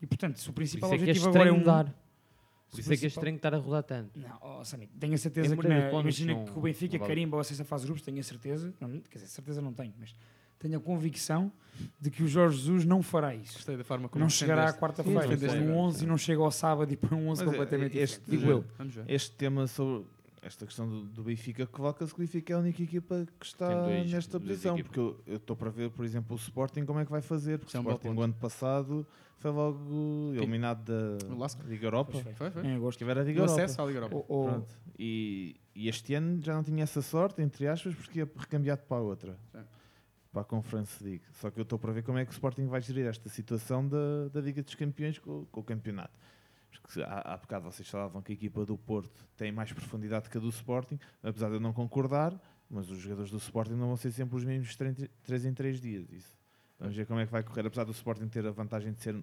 E portanto, se o principal isso é que é objetivo agora é um. mudar. Por isso é que é estranho estar a rodar tanto. Não, oh, Sami, tenho a certeza Em que na, imagina não- que o Benfica vale. carimba a sexta fase de grupos, tenho a certeza, não, quer dizer, certeza não tenho, mas tenho a convicção de que o Jorge Jesus não fará isso. Gostei da forma como Não chegará à quarta-feira, põe um agora. 11 e não chega ao sábado e põe um 11 Mas, completamente eh, este- diferente, digo eu. Este tema sobre esta questão do, do Benfica coloca-se que o Benfica é a única equipa que está dois- nesta posição. Porque eu estou para ver, por exemplo, o Sporting como é que vai fazer. Porque é o bom Sporting, o ano passado, foi logo eliminado da O. Liga Europa. Foi. Foi, foi. Em agosto. Que era a Liga O Europa. acesso à Liga Europa. Ou- Pronto. E, e este ano já não tinha essa sorte, entre aspas, porque ia recambiado para a outra. Sim. Para a Conference League. Só que eu estou para ver como é que o Sporting vai gerir esta situação da, da Liga dos Campeões com, com o campeonato. Porque há, há bocado vocês falavam que a equipa do Porto tem mais profundidade que a do Sporting, apesar de eu não concordar, mas os jogadores do Sporting não vão ser sempre os mesmos 3 em 3 dias. Isso. Vamos ver como é que vai correr, apesar do Sporting ter a vantagem de ser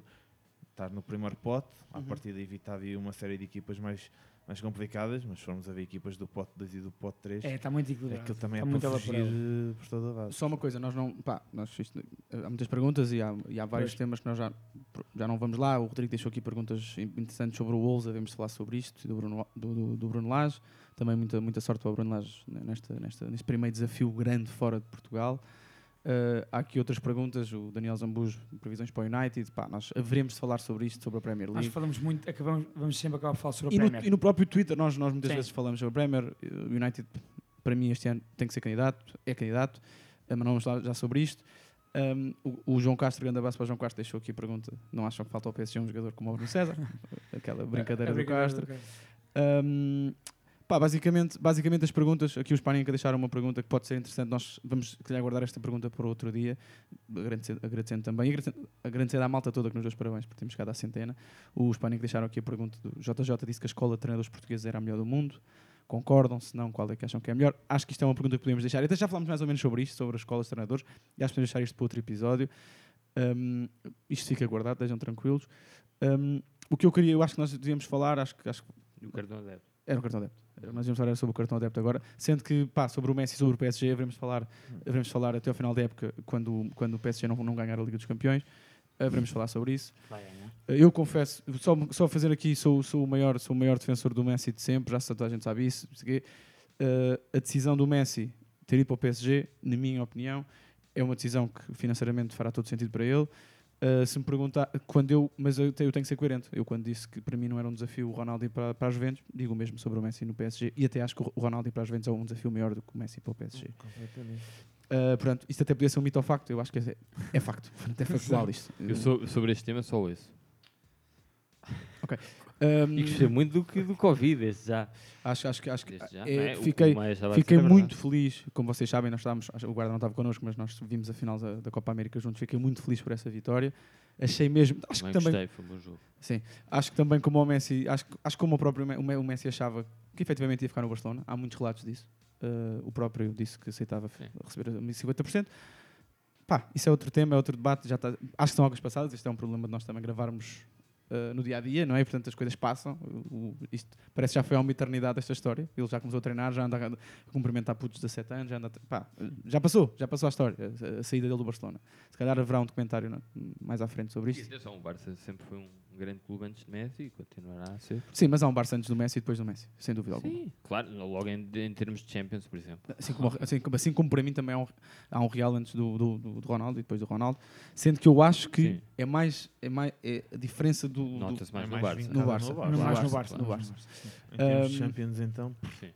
estar no primeiro pote, à Uhum. partida evitar uma série de equipas mais, mais complicadas, mas formos a ver equipas do pote 2 e do pote 3, É, está muito equilibrado. aquilo também está é muito para fugir elaborado. eh, por toda a base. Só uma coisa, nós não. Pá, nós, isto- há muitas perguntas e há, e há vários Pois. temas que nós já, já não vamos lá. O Rodrigo deixou aqui perguntas interessantes sobre o Wolves, devemos falar sobre isto, do Bruno, do, do, do Bruno Lage. Também muita, muita sorte para o Bruno Lage nesta, nesta, neste primeiro desafio grande fora de Portugal. Uh, há aqui outras perguntas, o Daniel Zambujo, previsões para o United. Pá, nós haveremos de falar sobre isto, sobre a Premier Nós League. falamos muito, acabamos, vamos sempre acabar a falar sobre E a no, Premier. e no próprio Twitter, nós, nós muitas Sim. vezes falamos sobre a Premier. O United, para mim, este ano tem que ser candidato, é candidato, eh, mas não vamos falar já sobre isto. Um, o, o João Castro, grande abraço para o João Castro, deixou aqui a pergunta: não acham que falta ao PSG um jogador como o Bruno César? Aquela brincadeira A do brincadeira Castro. do Castro. Um, pá, basicamente, basicamente as perguntas, aqui os Paninca deixaram uma pergunta que pode ser interessante, nós vamos se calhar guardar esta pergunta para outro dia, agradecendo, agradecendo também, agradecendo, agradecendo à malta toda que nos deu os parabéns por termos chegado à centena. Os Paninca deixaram aqui a pergunta do JJ, disse que a escola de treinadores portugueses era a melhor do mundo. Concordam? Se não, qual é que acham que é a melhor? Acho que isto é uma pergunta que podemos deixar. Até já falámos mais ou menos sobre isto, sobre as escolas de treinadores, e acho que podemos deixar isto para outro episódio. Um, isto fica guardado, estejam tranquilos. Um, o que eu queria, eu acho que nós devíamos falar, acho que, acho que o cartão adepto. Era o cartão adepto. Nós íamos falar sobre o cartão adepto agora, sendo que pá, sobre o Messi e sobre o PSG haveremos falar, haveremos falar até ao final da época, quando, quando o PSG não, não ganhar a Liga dos Campeões, haveremos falar sobre isso. Vai ganhar. Eu confesso, só, só fazer aqui, sou, sou, o maior, sou o maior defensor do Messi de sempre, já toda a gente sabe isso. Uh, a decisão do Messi ter ido para o PSG, na minha opinião, é uma decisão que financeiramente fará todo sentido para ele. Uh, se me perguntar, quando eu, mas eu, te- eu tenho que ser coerente. Eu, quando disse que para mim não era um desafio o Ronaldo ir para, para as Juventus, digo o mesmo sobre o Messi no PSG. E até acho que o Ronaldo ir para as Juventus é um desafio maior do que o Messi para o PSG. Completamente. Uh, portanto, isto até podia ser um mito ou facto. Eu acho que é, é facto. É factual isto. Eu sou, sobre este tema só ouço. Ok, Ok. Um, E gostei muito do, que- do Covid, desde já. Acho, acho, que- acho que já, é, não é? Que fiquei, fiquei é muito feliz. Como vocês sabem, nós estávamos, o guarda não estava connosco, mas nós vimos a final da, da Copa América juntos. Fiquei muito feliz por essa vitória. Achei mesmo. Acho Também que também. gostei, foi um bom jogo. Sim, acho que também como o Messi, acho, acho como o próprio o Me- o Messi achava que efetivamente ia ficar no Barcelona, há muitos relatos disso. Uh, o próprio disse que aceitava Sim. receber a 50%. Pá, isso é outro tema, é outro debate. Já tá, acho que são águas passadas. Este é um problema de nós também gravarmos uh, no dia a dia, não é? E, portanto, as coisas passam. O- isto parece que já foi há uma eternidade esta história. Ele já começou a treinar, já anda a, a cumprimentar putos de 17 anos, já, anda pá, já passou, já passou a história, a, a saída dele do Barcelona. Se calhar haverá um documentário não, mais à frente sobre E isto. atenção, o Barça sempre foi um grande clube antes de Messi e continuará a ser. Sim, mas há um Barça antes do Messi e depois do Messi, sem dúvida alguma. Sim, claro, logo em, em termos de Champions, por exemplo. Assim como, assim, como, assim como para mim também há um, há um Real antes do, do, do- do Ronaldo e depois do Ronaldo, sendo que eu acho que Sim. é mais, é mais é a diferença do, do Nota-se mais é no mais Barça. vincado no Barça, no No, Barça. mais no Barça, Barça. no no Barça. sim. Em termos de Um, Champions, então. Sim.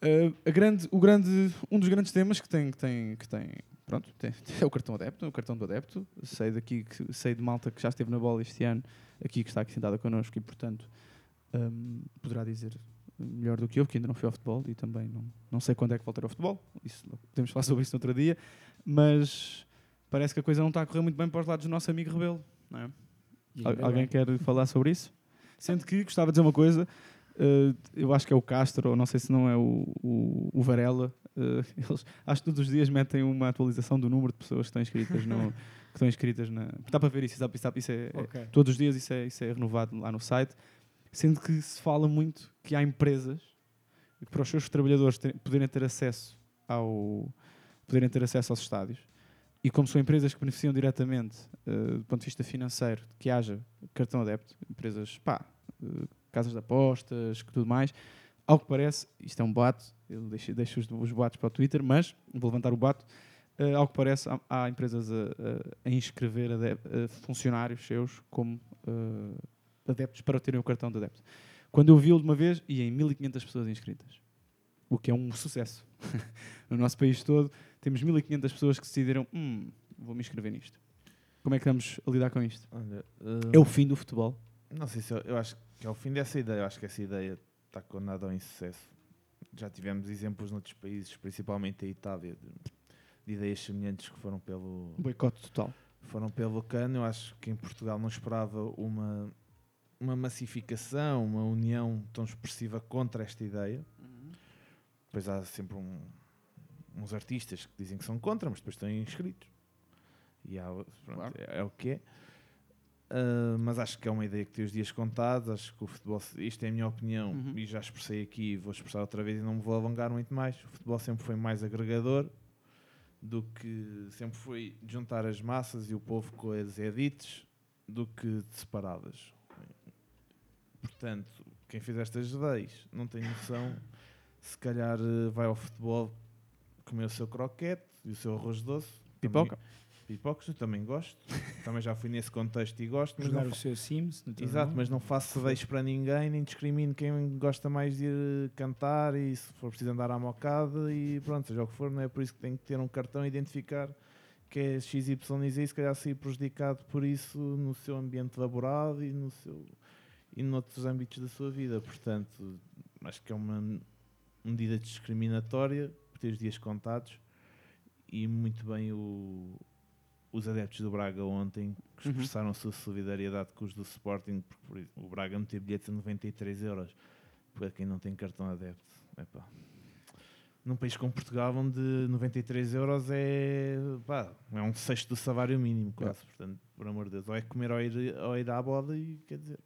Uh, a grande, o grande, um dos grandes temas que tem, que tem, que tem, pronto, é o cartão adepto, o cartão do adepto. Sei daqui, sei de Malta que já esteve na bola este ano, aqui que está aqui sentada connosco e, portanto, um, poderá dizer melhor do que eu, que ainda não fui ao futebol e também não, não sei quando é que voltarei ao futebol. Isso, podemos falar sobre isso no outro dia, mas parece que a coisa não está a correr muito bem para os lados do nosso amigo Rebelo. Não é? Al- Alguém bem. quer falar sobre isso? Sendo que gostava de dizer uma coisa, eh, eu acho que é o Castro, ou não sei se não é o, o, o Varela, eh, eles acho que todos os dias metem uma atualização do número de pessoas que estão inscritas no. que estão inscritas na. Dá para ver isso, isso, dá- isso é, é- Ok. todos os dias isso é, isso é renovado lá no site, sendo que se fala muito que há empresas que para os seus trabalhadores terem- poderem ter acesso ao poderem ter acesso aos estádios e como são empresas que beneficiam diretamente eh, do ponto de vista financeiro que haja cartão adepto, empresas pá, eh, casas de apostas, que tudo mais, ao que parece, isto é um boato, eu deixo, deixo os, os boatos para o Twitter, mas vou levantar o boato, eh, ao que parece há, há empresas a, a- a inscrever adep- eh, funcionários seus como eh, adeptos para terem o cartão de adepto. Quando eu vi-o de uma vez, ia em 1500 pessoas inscritas. O que é um sucesso. no nosso país todo, temos 1500 pessoas que decidiram: hum, vou me inscrever nisto. Como é que estamos a lidar com isto? Olha, É o fim do futebol. Não sei se eu, eu acho que é o fim dessa ideia. Eu acho que essa ideia está condenada ao insucesso. Já tivemos exemplos noutros países, principalmente a Itália, de, de ideias semelhantes que foram pelo, Boicote total. foram pelo cano. Eu acho que em Portugal não esperava uma, uma massificação, uma união tão expressiva contra esta ideia. Depois há sempre um- uns artistas que dizem que são contra, mas depois estão inscritos. E há, pronto, Claro. é, é o que é. Ah, mas acho que é uma ideia que tem os dias contados. Acho que o futebol, isto é a minha opinião, Uhum. e já expressei aqui, vou expressar outra vez e não me vou alongar muito mais. O futebol sempre foi mais agregador do que sempre foi juntar as massas e o povo com as edites do que de separadas. Portanto, quem fez estas leis não tem noção, se calhar eh, vai ao futebol comer o seu croquete e o seu arroz doce. Pipoca. Também, pipocas, eu também gosto. também já fui nesse contexto e gosto. Mas Jogar não o fa- seu Sims no Exato, mas não faço deixo para ninguém, nem discrimino quem gosta mais de ir cantar e se for preciso andar à mocada e pronto, seja o que for, não é por isso que tem que ter um cartão e identificar que é XYZ e se calhar sair prejudicado por isso no seu ambiente laboral e no seu e noutros âmbitos da sua vida. Portanto, acho que é uma medida discriminatória por ter os dias contados e muito bem o, os adeptos do Braga ontem que Uhum. expressaram a sua solidariedade com os do Sporting, porque o Braga meteu bilhetes a 93 euros para quem não tem cartão adepto. Epá. Num país como Portugal, onde 93 euros é, pá, é um sexto do salário mínimo, quase. Portanto, por amor de Deus, ou é comer ou ir, ou ir à bola e quer dizer,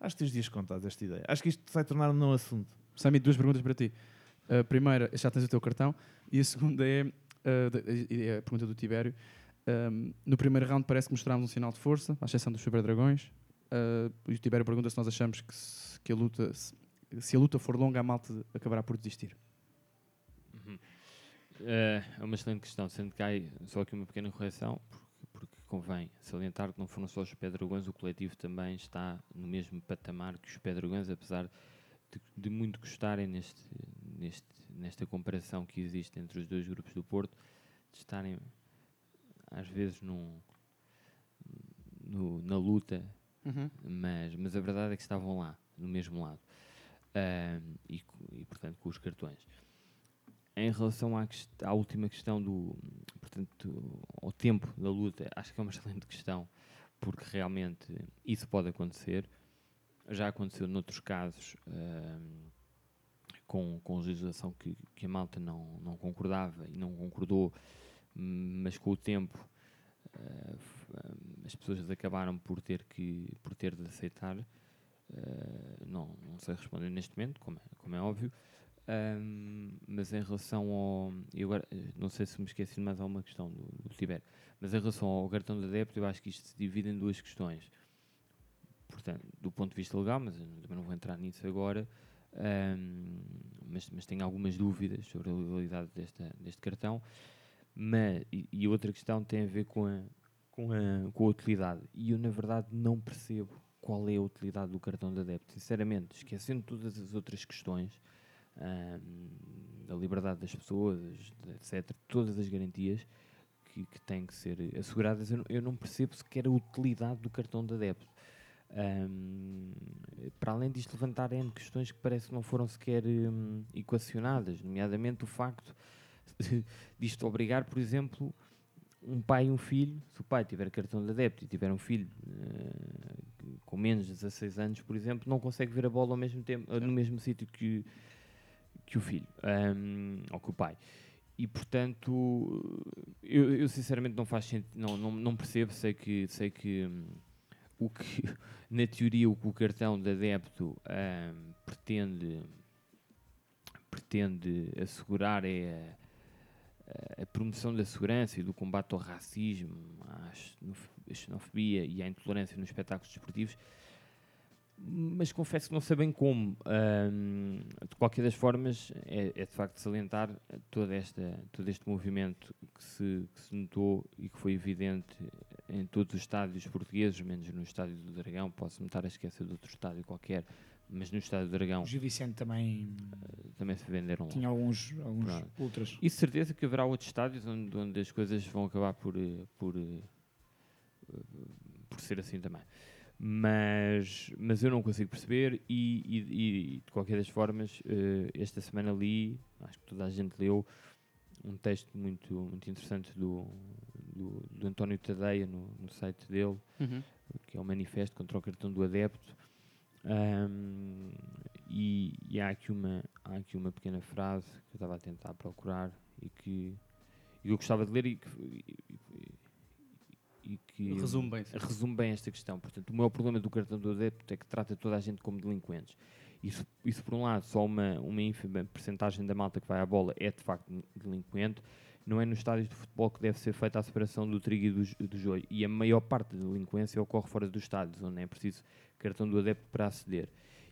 acho que tens dias contados esta ideia. Acho que isto vai tornar um não assunto. Sami, duas perguntas para ti. A primeira, já tens o teu cartão, e a segunda é, da- é a pergunta do Tibério. Um, no primeiro round parece que mostrámos um sinal de força, à exceção dos Super Dragões. Uh, e o Tibério pergunta se nós achamos que, se, que a luta, se, se a luta for longa, a malta acabará por desistir. Uhum. Eh, É uma excelente questão, sendo que há só aqui uma pequena correção, porque, porque convém salientar que não foram só os Pedragões, o coletivo também está no mesmo patamar que os Pedragões, apesar de, de muito gostarem neste, neste, nesta comparação que existe entre os dois grupos do Porto, de estarem às vezes num, no- na luta Uhum. mas, mas a verdade é que estavam lá, no mesmo lado. E, e, portanto, com os cartões. Em relação à, à última questão do, portanto, ao tempo da luta, acho que é uma excelente questão, porque realmente isso pode acontecer. Já aconteceu noutros casos com, com legislação que, que a malta não, não concordava e não concordou, mas com o tempo ah, as pessoas acabaram por ter, que, por ter de aceitar. Ah, não, não sei responder neste momento, como é, como é óbvio. Ahm, mas em relação ao. E agora, eh, não sei se me esqueci de mais alguma questão do, do mas em relação ao cartão de adepto, eu acho que isto se divide em duas questões. Portanto, do ponto de vista legal, mas eu não vou entrar nisso agora, ahm, mas, mas tenho algumas dúvidas sobre a legalidade desta, deste cartão. Mas, e, e outra questão tem a ver com a, com, a, com a utilidade. E eu, na verdade, não percebo qual é a utilidade do cartão de adepto. Sinceramente, esquecendo todas as outras questões ahm, da liberdade das pessoas, etc., todas as garantias que, que têm que ser asseguradas, eu eu não percebo sequer a utilidade do cartão de adepto. Para além disto levantar questões que parece que não foram sequer hum, equacionadas, nomeadamente o facto disto obrigar, por exemplo, um pai e um filho, se o pai tiver cartão de adepto e tiver um filho eh, com menos de 16 anos, por exemplo, não consegue ver a bola ao mesmo tempo, eh, no mesmo sítio que, que o filho, ahm, ou que o pai. E portanto, eu, eu sinceramente não faz sentido, não, não, não percebo, sei que, sei que hum, o que, na teoria, o que o cartão de adepto ahm, pretende, pretende assegurar é a, a promoção da segurança e do combate ao racismo, à xenof- à xenofobia e à intolerância nos espetáculos desportivos, mas confesso que não sei bem como. De qualquer das formas, é, é de facto salientar toda esta, todo este movimento que se, que se notou e que foi evidente em todos os estádios portugueses, menos no estádio do Dragão. Posso-me estar a esquecer de outro estádio qualquer, mas no estádio do Dragão O Gil Vicente também também se venderam lá. tinha alguns, alguns Pronto. ultras. E certeza que haverá outros estádios onde, onde as coisas vão acabar por, eh, por, eh, eh, por ser assim também. Mas, mas eu não consigo perceber e, e- e, de qualquer das formas, eh, esta semana li, acho que toda a gente leu, um texto muito, muito interessante do, do, do António Tadeia no, no site dele, Uhum. que é o manifesto contra o cartão do adepto. Ahm, e e há, aqui uma, há aqui uma pequena frase que eu estava a tentar procurar e que eu gostava de ler e que, e- e- e que Resume bem, resume bem esta questão. Portanto, o maior problema do cartão do adepto é que trata toda a gente como delinquentes. Isso, isso por um lado, só uma, uma ínfima percentagem da malta que vai à bola é de facto delinquente. Não é nos estádios de futebol que deve ser feita a separação do trigo e do, do joio. E a maior parte da delinquência ocorre fora dos estádios, onde é preciso cartão do adepto para aceder.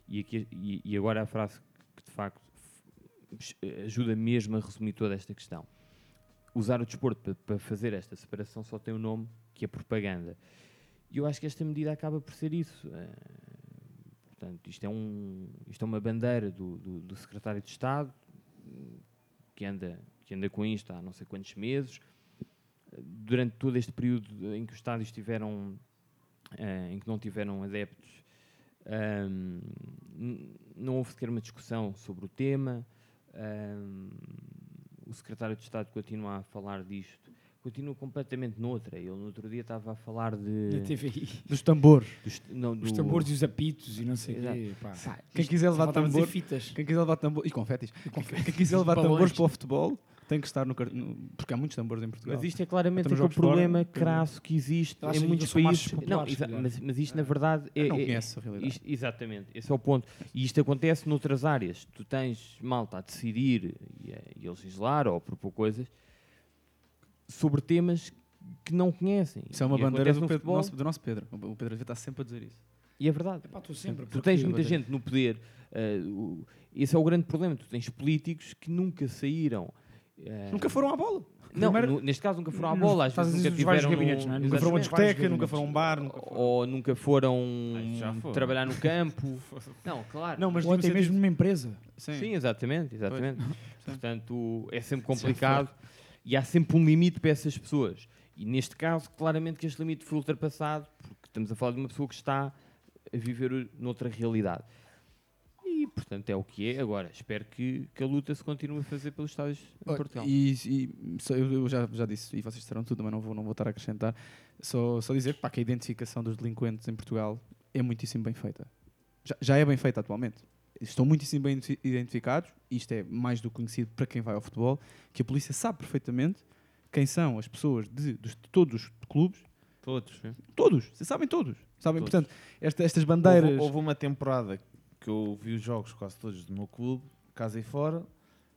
E, aqui, e, e agora a frase que de facto ajuda mesmo a resumir toda esta questão. Usar o desporto para, para fazer esta separação só tem um nome, que é propaganda. E eu acho que esta medida acaba por ser isso. Eh, portanto, isto é, um, isto é uma bandeira do, do, do secretário de Estado, que anda, que anda com isto há não sei quantos meses. Durante todo este período em que os estádios estiveram, eh, em que não tiveram adeptos, N- não houve sequer uma discussão sobre o tema. Ahm, o secretário de Estado continua a falar disto. Continua completamente noutra. Ele no outro dia estava a falar de. Na TVI. Dos tambores. dos- não, Os do- tambores e os apitos e não sei o quê. Pá. Quem Isto quiser levar tambor, fitas. quem quiser levar tambor e confetes, confetes. quem quiser levar tambores para o futebol tem que estar no, car- no porque há muitos tambores em Portugal. Mas isto é claramente Então, aquele fora, problema que- crasso que existe em muitos países. Não, se calhar. mas, mas isto na verdade é. Eu não é- conheço a realidade. isto- exatamente, esse é o ponto. E isto acontece noutras áreas. Tu tens malta a decidir e a, e a legislar ou a propor coisas sobre temas que não conhecem. Isso é uma E bandeira do, no Pedro, nosso, do nosso Pedro. O Pedro Azevedo está sempre a dizer isso. E é verdade. Epá, tu sempre. Tu tens muita gente no poder. eh, o- esse é o grande problema. Tu tens políticos que nunca saíram. Eh, Nunca foram à bola. Não, Primeiro- no- neste caso nunca foram à bola. Às vezes nunca tiveram. gabinetes, é? num- Nunca Nunca foram a discoteca, nunca foram a um bar, nunca foram. ou nunca foram trabalhar no campo. não, claro. Não, mas Ou até mesmo numa empresa. Sim. Sim, exatamente, exatamente. Portanto, é sempre complicado e há sempre um limite para essas pessoas. E neste caso, claramente que este limite foi ultrapassado, porque estamos a falar de uma pessoa que está a viver noutra realidade. E, portanto, é o que é. Agora, espero que, que a luta se continue a fazer pelos estádios em Portugal. E, e só- eu, já, já disse, e vocês disseram tudo, mas não vou, não vou estar a acrescentar. Só, só dizer pá, que a identificação dos delinquentes em Portugal é muitíssimo bem feita. Já, já é bem feita atualmente. Estão muitíssimo bem identi- identificados, e isto é mais do que conhecido para quem vai ao futebol, que a polícia sabe perfeitamente quem são as pessoas de, de todos os clubes. Todos. né? Todos, vocês sabem todos. Sabem, Todos. portanto, esta- estas bandeiras. Houve, houve uma temporada que eu vi os jogos quase todos do meu clube, casa e fora,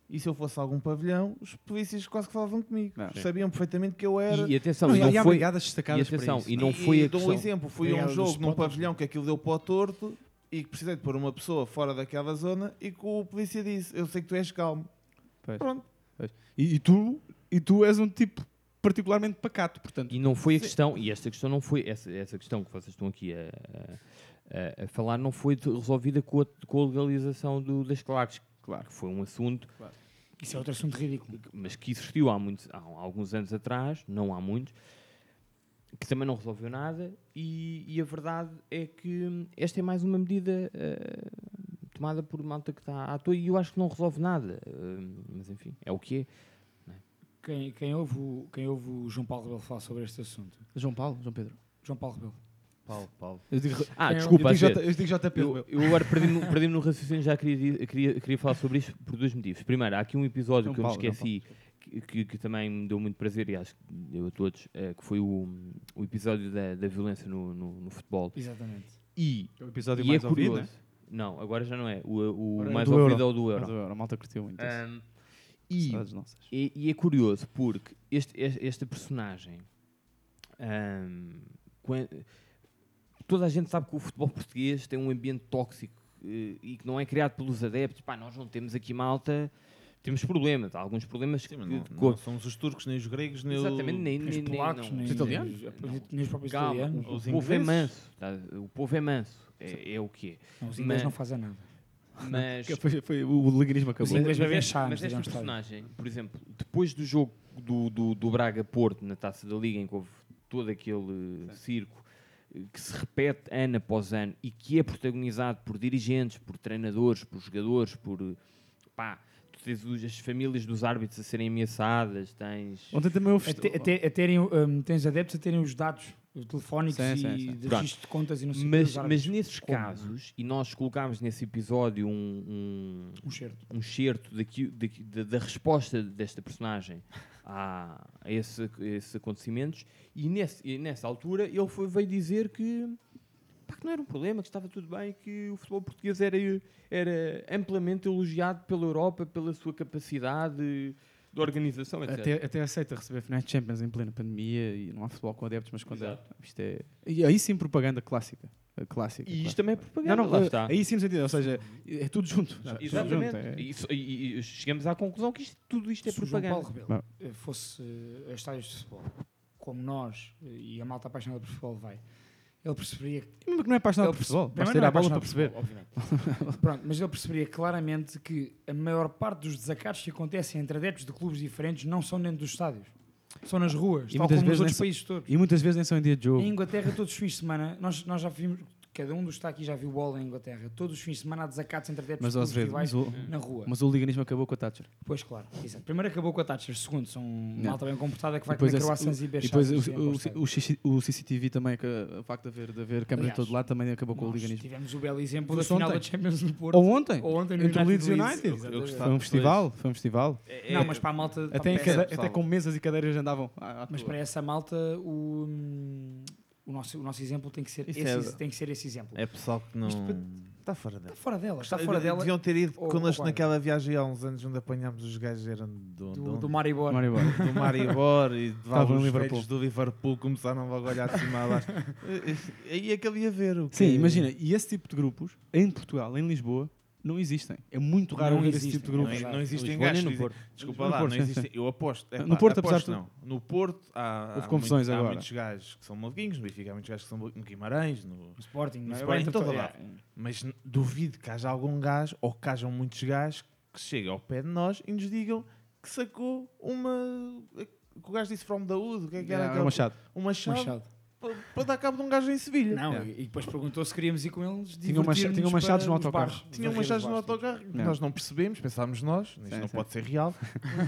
e se eu fosse a algum pavilhão, os polícias quase que falavam comigo. Não. Sabiam perfeitamente que eu era. E, e atenção, Não, e e não há foi, e, destacadas para atenção, isso, e não é? foi a dou um questão. exemplo, fui a um jogo num pavilhão que aquilo deu para o torto e que precisei de pôr uma pessoa fora daquela zona e que o polícia disse, eu sei que tu és calmo. Pois. Pronto. E, e tu, e tu és um tipo particularmente pacato, portanto. E não foi a questão, e esta questão não foi, essa, essa questão que vocês estão aqui a, a- a- a falar, não foi resolvida com a, com a legalização do, das claques. Claro que foi um assunto, Isso é outro assunto ridículo. mas que existiu há, muitos, há alguns anos atrás, não há muitos, que também não resolveu nada. E, e a verdade é que esta é mais uma medida eh, tomada por malta que está à toa e eu acho que não resolve nada. Hum, mas enfim, é o que é. Quem, quem, ouve o, quem ouve o João Paulo Rebelo falar sobre este assunto? João Paulo, João Pedro. João Paulo Rebelo. Paulo, Paulo. Eu digo, Ah, Quem- desculpa, eu a digo. J, eu digo JP. Eu, eu agora perdi-me no, perdi no raciocínio, já queria, queria, queria falar sobre isto por dois motivos. Primeiro, há aqui um episódio João que eu me Paulo, João esqueci, que, que, que também me deu muito prazer, e acho que deu a todos, eh, que foi o, o episódio da, da violência no, no, no futebol. Exatamente. E, É o episódio e mais é ouvido, curioso. Não, agora já não é. O, o é mais do ouvido Euro. é o do Euro. o Euro, a malta curtiu muito. Ahm, e, e, e é curioso porque este, este- esta personagem ahm, quan- toda a gente sabe que o futebol português tem um ambiente tóxico eh, e que não é criado pelos adeptos. Pá, nós não temos aqui malta, temos problemas, há alguns problemas Sim, que, não, que- não somos os turcos, nem os gregos, nem exatamente nem, Nem nem, os nem- polacos, não. nem, Os italianos? nem os próprios Calma, italianos. o, Os povo é manso, tá? o povo é manso, é, é o que é. Os ingleses Mas- não fazem nada. Mas, Foi, foi, o liganismo acabou. Os ingleses mas bebem chá mas esta personagem, por exemplo, depois do jogo do, do, do Braga-Porto na Taça da Liga, em que houve todo aquele eh, circo que se repete ano após ano e que é protagonizado por dirigentes, por treinadores, por jogadores, por pá, tu tens as famílias dos árbitros a serem ameaçadas, tens Ontem também houve. Até, até, a terem, um, tens adeptos a terem os dados telefónicos Sim, e sim, sim. de Pronto. registro de contas e não sei o que mas, mas nesses Como? casos, e nós colocámos nesse episódio um, um, Um certo. um certo daqui, daqui- da, da resposta desta personagem a, a esse- esses acontecimentos e, nesse, e nessa altura ele foi, veio dizer que, pá, que não era um problema, que estava tudo bem, que o futebol português era, era amplamente elogiado pela Europa pela sua capacidade de, de organização, etc. Até, até aceita receber finais de Champions em plena pandemia e não há futebol com adeptos, mas quando Exato. isto é. E aí sim propaganda clássica. A clássica. E isto também é propaganda, Não, não, lá eh, está. Aí sim no sentido, ou seja, é tudo junto. É tudo Exatamente. junto, é- E, isso- e- e chegamos à conclusão que isto- tudo isto é Se o João propaganda. Paulo Rebelo eh, fosse eh, a estádios de futebol, como nós e a malta apaixonada por futebol vai, ele perceberia que Mesmo que não é apaixonado Ele por futebol, basta ir não é à bola para apaixonado perceber. futebol. Pronto, mas ele perceberia claramente que a maior parte dos desacatos que acontecem entre adeptos de clubes diferentes não são dentro dos estádios. São nas ruas, E tal muitas como nos vezes outros são- países todos. E muitas vezes nem são em dia de jogo. Em Inglaterra, todos os fins de semana, nós, nós já vimos, cada um dos que está aqui já viu bola em Inglaterra, todos os fins de semana há desacatos entre adeptos Mas, de mas o, na rua. mas o liganismo acabou com a Thatcher. Pois claro, exato. Primeiro acabou com a Thatcher, segundo, são Não. malta bem comportada que vai Depois comer croissants e E beber depois o, de o o, CCTV também, que o facto de haver, de haver em Aliás, todo lado, também acabou com o liganismo. tivemos o belo exemplo da final ontem. da Champions no Porto. Ou ontem, Ou ontem no entre o Leeds United Foi um festival, foi um festival. Não, mas para a malta. Até, até com mesas e cadeiras andavam à, à Mas para essa malta, o, hum, o, nosso, o nosso exemplo tem que ser, Isso esse, é- tem que ser esse exemplo. É pessoal que não. Isto Está fora dela. Está fora dela, está fora dela. Deviam ter ido ou- connosco ou naquela viagem há uns anos onde apanhámos os gajos eram do, do, do, do Maribor. Maribor. do Maribor e de Estavam em os Liverpool. do Liverpool começaram logo a olhar de cima baixo. Aí é que ele ia ver. O que Sim, imagina, e esse tipo de grupos, em Portugal, em Lisboa, não existem. É muito raro Não ver esse existem, tipo de Não, grupos. é não existem Lisboa nem gajos. no Porto. Desculpa No lá, Porto, não existem. sim. Eu aposto. No epá, Porto, apesar aposto de não. No Porto há, Houve há, confusões muito- há muitos gajos que são maluquinhos, no Benfica há muitos gajos que são no Guimarães, no, No Sporting, não é? Sporting, Agora em todo lado. Mas duvido que haja algum gajo, ou que hajam muitos gajos, que cheguem ao pé de nós e nos digam que sacou uma. que o gajo disse from the wood, o que é que era? Era aquele- Machado. Um machado. Machado. Para, dar cabo de um gajo em Sevilha. Não, Yeah. e depois perguntou se queríamos ir com eles. Tinha umas- divertir-nos tinha umas chaves para no autocarro. bares, Tinha varrer umas os chaves no autocarro Yeah. nós não percebemos, pensámos nós, isto Sim, não sim. pode ser real.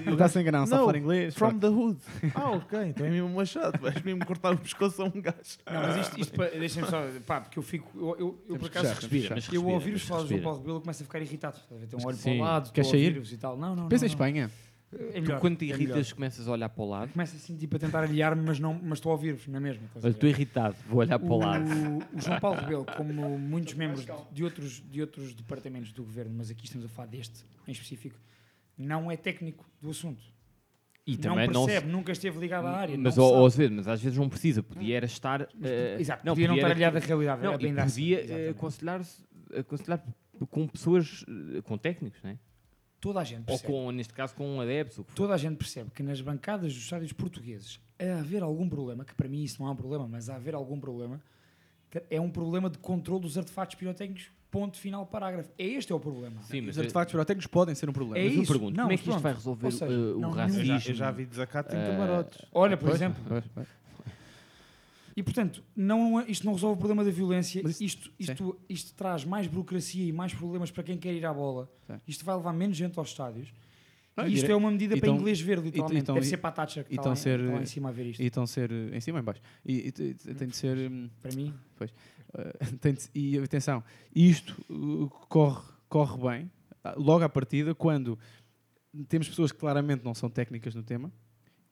Ele está sem enganar, só Não, falar inglês. From the hood. Ah, ok, então é mesmo uma chata, vais mesmo cortar o pescoço a um gajo. Não, mas isto, isto para- deixem-me só, pá, porque eu fico, eu, eu, eu por acaso, Respira, eu ouvir os falas do. Paulo Rebelo começo a ficar irritado. Tem um olho para o lado, estou a sair? ouvir-vos e tal. Não, não, Pensa em não, Espanha. Não. É Tu quando te é irritas melhor. começas a olhar para o lado. Começa assim tipo a tentar aliar-me, mas, não, mas estou a ouvir-vos, na mesma. estás a Olha, ver? estou irritado, vou olhar para o lado. O, o João Paulo Rebelo, como muitos membros de outros, de outros departamentos do governo, mas aqui estamos a falar deste em específico, não é técnico do assunto. E não também não, percebe, nunca esteve ligado à área. Mas, não ó, Azevedo, mas às vezes não precisa, podia era estar. eh, Exato, podia não estar aliado à realidade. Não, e podia eh, Exatamente. aconselhar-se- aconselhar com pessoas, eh, com técnicos, não é? Toda a gente Ou percebe. com, neste caso, com adeptos. o que for. Toda a gente percebe que nas bancadas dos estádios portugueses a haver algum problema, que para mim isso não é um problema, mas a haver algum problema, é um problema de controle dos artefatos pirotécnicos, ponto final, parágrafo. É este é o problema. Sim, mas Os artefatos pirotécnicos podem ser um problema. É mas eu isso. pergunto, Não, como é que isto pronto. vai resolver Ou seja, não- o não- Eu racismo? já, eu já vi desacato em Eh, camarotes. Olha, por Pois, exemplo, pois, pois. E portanto, não, é- isto não resolve o problema da violência, Mas isto, isto, isto, traz mais burocracia e mais problemas para quem quer ir à bola. Sim. Isto vai levar menos gente aos estádios. Ah, e isto é uma medida para tão- inglês ver, literalmente. então- Deve ser para a Thatcher que está, tão lá, ser, está lá em eh, cima a ver isto. E estão a ser eh, em cima ou em baixo. E, e te- te- tem de ser. hum, Para mim, eh, tem de- e atenção, isto uh, corre, corre bem ah, logo à partida quando temos pessoas que claramente não são técnicas no tema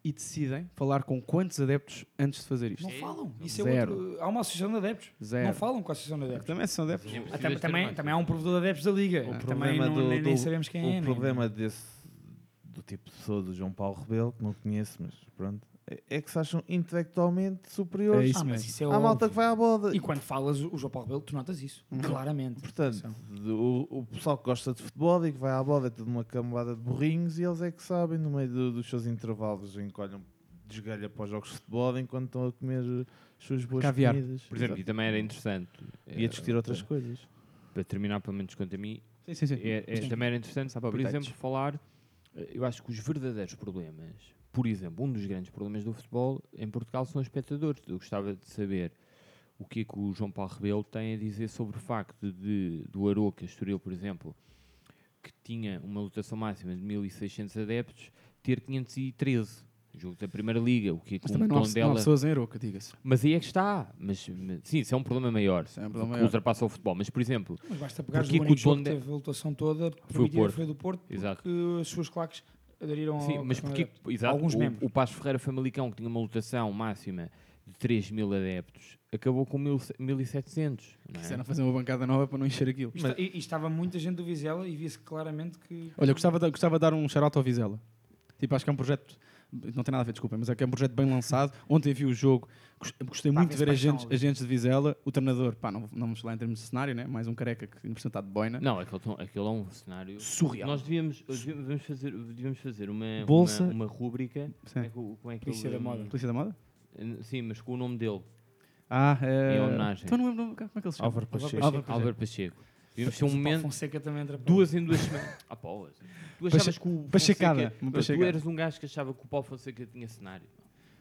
e decidem falar com quantos adeptos antes de fazer isto. não falam. Isso é Zero. outro, há uma associação de adeptos. Zero. Não falam com a associação de adeptos. Também são adeptos. Ah, tam- também, também há um provedor de adeptos da Liga. O Também problema não, do- nem, nem sabemos quem o é. nem- problema desse do tipo de pessoa do João Paulo Rebelo, que não conheço, mas pronto, é, é que se acham intelectualmente superiores É isso Ah, mas isso é à óbvio. malta que vai à boda. E quando falas o João Paulo Rebelo, tu notas isso. Claramente. Portanto, o, o pessoal que gosta de futebol e que vai à bola é tudo uma camada de burrinhos e eles é que sabem, no meio do- dos seus intervalos, encolhem desgalha para os jogos de futebol enquanto estão a comer as suas boas Caviar. comidas. Por exemplo, e Exato. também era interessante. E a discutir eh, outras coisas. Para terminar, pelo menos quanto a mim, Sim, sim, sim. é, é- Sim. também era interessante, Sabe por exemplo, falar. eh, Eu acho que os verdadeiros problemas, por exemplo, um dos grandes problemas do futebol em Portugal são os espectadores. Eu gostava de saber o que é que o João Paulo Rebelo tem a dizer sobre o facto de, do Aroca, Estoril, por exemplo, que tinha uma lotação máxima de 1.600 adeptos, ter 513. Jogo da Primeira Liga, o que é que Mas o também não há, não há dela. pessoas em Aroca, diga-se. Mas aí é que está. Mas, mas- sim, isso é um problema maior. Isso é um problema que maior. ultrapassa o futebol. Mas, por exemplo, Mas basta pegar o que o único que teve a lotação toda, Foi o Porto. foi do Porto, Exato. porque as suas claques aderiram Sim, ao mas porque exato, Alguns o, membros. o Passo Ferreira Famalicão, que tinha uma lotação máxima de 3 mil adeptos, acabou com mil, 1.700. não é? Quiseram fazer uma bancada nova para não encher aquilo. E esta- e, e estava muita gente do Vizela e via-se claramente que... Olha, gostava de, gostava de dar um shout ao Vizela. Tipo, acho que é um projeto. Não tem nada a ver, desculpa, mas é que é um projeto bem lançado. Ontem vi o jogo, gos- gostei muito de ver agentes, agentes de Vizela. O treinador, pá, não, não vamos lá em termos de cenário, né? mais um careca que ainda está de boina. Não, aquele, tom- aquele é um cenário Surreal. Nós devíamos, devíamos fazer, devíamos fazer uma, Bolsa. uma, uma rúbrica. Sim. Como é que, como é que Polícia da moda. Polícia da Moda? Sim, mas com o nome dele. Ah, é. Em homenagem. Então não lembro como é que ele se chama. Álvaro Pacheco. Álvaro Pacheco. Álvaro Pacheco. Devíamos ter um momento, Fonseca também entra para- duas em duas semanas. Ah, pá, tu Pache- achavas que o Pachecada, Fonseca... Tu eras um gajo que achava que o Paulo Fonseca tinha cenário.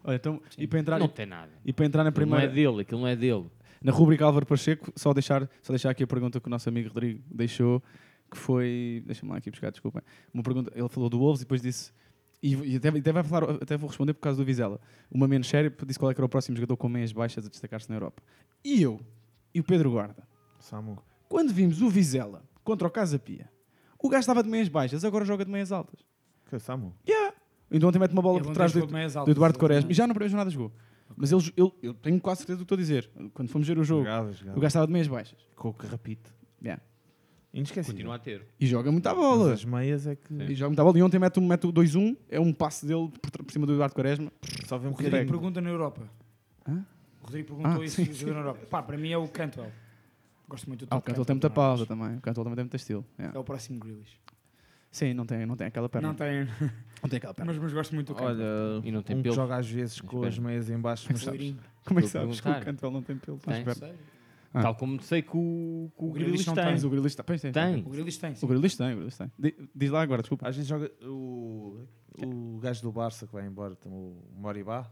Olha, então, e para entrar, Não tem nada. e para entrar na Aquilo não é primeira. dele, aquilo não é dele. Na rubrica Álvaro Pacheco, só deixar, só deixar aqui a pergunta que o nosso amigo Rodrigo deixou, que foi. Deixa-me lá aqui buscar, desculpem. Uma pergunta, ele falou do Wolves e depois disse. E, e até, até vai falar, até vou responder por causa do Vizela. Uma menos séria disse qual é que era o próximo jogador com meias baixas a destacar-se na Europa. E eu, e o Pedro Guarda, Samu. Quando vimos o Vizela contra o Casa Pia, o gajo estava de meias baixas, agora joga de meias altas. Que é Samu? Yeah. Então ontem mete uma bola Ele por ontem trás do, meias do altas, Eduardo Quaresma. E já na primeira jornada jogou. Mas ele, ele- eu tenho quase certeza do que estou a dizer. Quando fomos ver o jogo, Jogava, jogava. o gajo estava de meias baixas. Com o carrapito. Yeah. Inesquecível. Continua a ter. E joga muito à Mas bola. as meias é que... E joga muito à bola. E ontem mete, um- mete o 2-1. É um passe dele por, por cima do Eduardo Quaresma. Só vê um O Rodrigo pergunta na Europa. Hã? O Rodrigo perguntou Ah, isso sim, jogador na Europa. Pá, para mim é o Cantwell. Gosto muito do Ah, o Todd Cantwell tem muita pausa também. O Cantwell também tem muito estilo. Yeah. É o próximo Grealish. Sim, não tem, não tem aquela perna. Não tem, Não tem aquela perna. mas, mas gosto muito do Cantwell. Olha, E não tem um pelo. joga às vezes com Espera. as meias em baixo, mas sabes, Loirinho. Como é que sabes que o. Cantwell não tem pelo Tem. Sério? Ah. Tal como sei que o, que o, O Grealish Grealish não tem. tem. O Grealish tem. Tem. Tem. O Grealish tem, sim. O Grealish tem, o Grealish tem. Di- Diz lá agora, desculpa. às vezes joga o, o gajo do Barça que vai embora, o Moribá,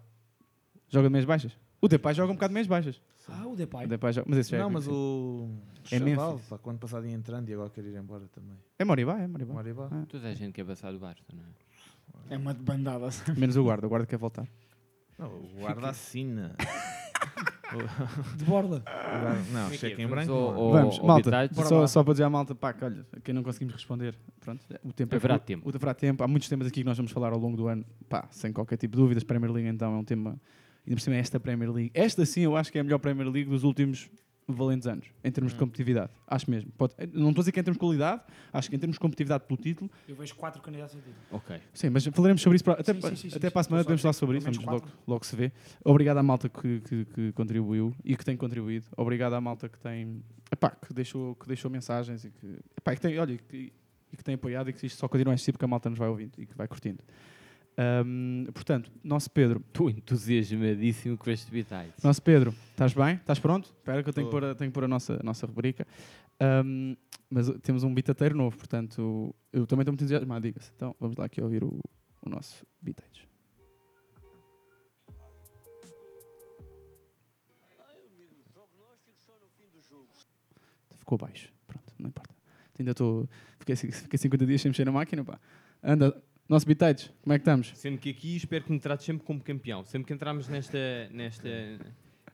Joga de meias baixas? O Depay joga um bocado mais baixas. Ah, o Depay. O Depay joga, mas esse já é Não, mas o É Chaval, Memphis. pá, quando passado ia entrando e agora quer ir embora também. É Moribá, é Moribá. Moribá. Ah. Toda a gente quer passar do Barça, não é? É uma bandada. Menos o guarda, o guarda quer voltar. Não, o guarda assina. De borda. O guarda- Não, é cheque é? em branco. não é. Vamos, malta, só, só para dizer à malta, pá, que olha, quem não conseguimos responder, pronto, o tempo é Haverá curto, tempo. O haverá tempo. Há muitos temas aqui que nós vamos falar ao longo do ano, pá, sem qualquer tipo de dúvidas. Premier League, então, é um tema, ainda por cima, é esta Premier League. Esta sim, eu acho que é a melhor Premier League dos últimos valentes anos, em termos de Hum. competitividade. Acho mesmo. Pode- não estou a dizer que em termos de qualidade, acho que em termos de competitividade pelo título, Eu vejo quatro candidatos a título. Ok. Sim, mas falaremos sobre isso para, até, Sim, sim, sim, até sim, para a semana podemos a falar sobre isso, vamos logo, logo se vê. Obrigado à malta que, que, que contribuiu e que tem contribuído. Obrigado à malta que tem epá, que, deixou, que deixou mensagens e que, epá, e que tem, olha, e que, e que tem apoiado e que isto só continua assim porque a malta nos vai ouvindo e que vai curtindo. Ahm, portanto, nosso Pedro, Estou entusiasmadíssimo com este Bitage. nosso Pedro, estás bem? Estás pronto? Espera que eu tenho que pôr a, tenho que pôr a nossa, a nossa rubrica. Ahm, mas temos um bitateiro novo, portanto, eu também estou muito entusiasmado, diga-se. Então, vamos lá aqui ouvir o, o nosso bitage. Ficou baixo, pronto, não importa. Ainda estou, fiquei, fiquei 50 dias sem mexer na máquina, pá. Anda, nosso bitage, como é que estamos? Sendo que aqui espero que me trates sempre como campeão. Sempre que entrarmos nesta, nesta,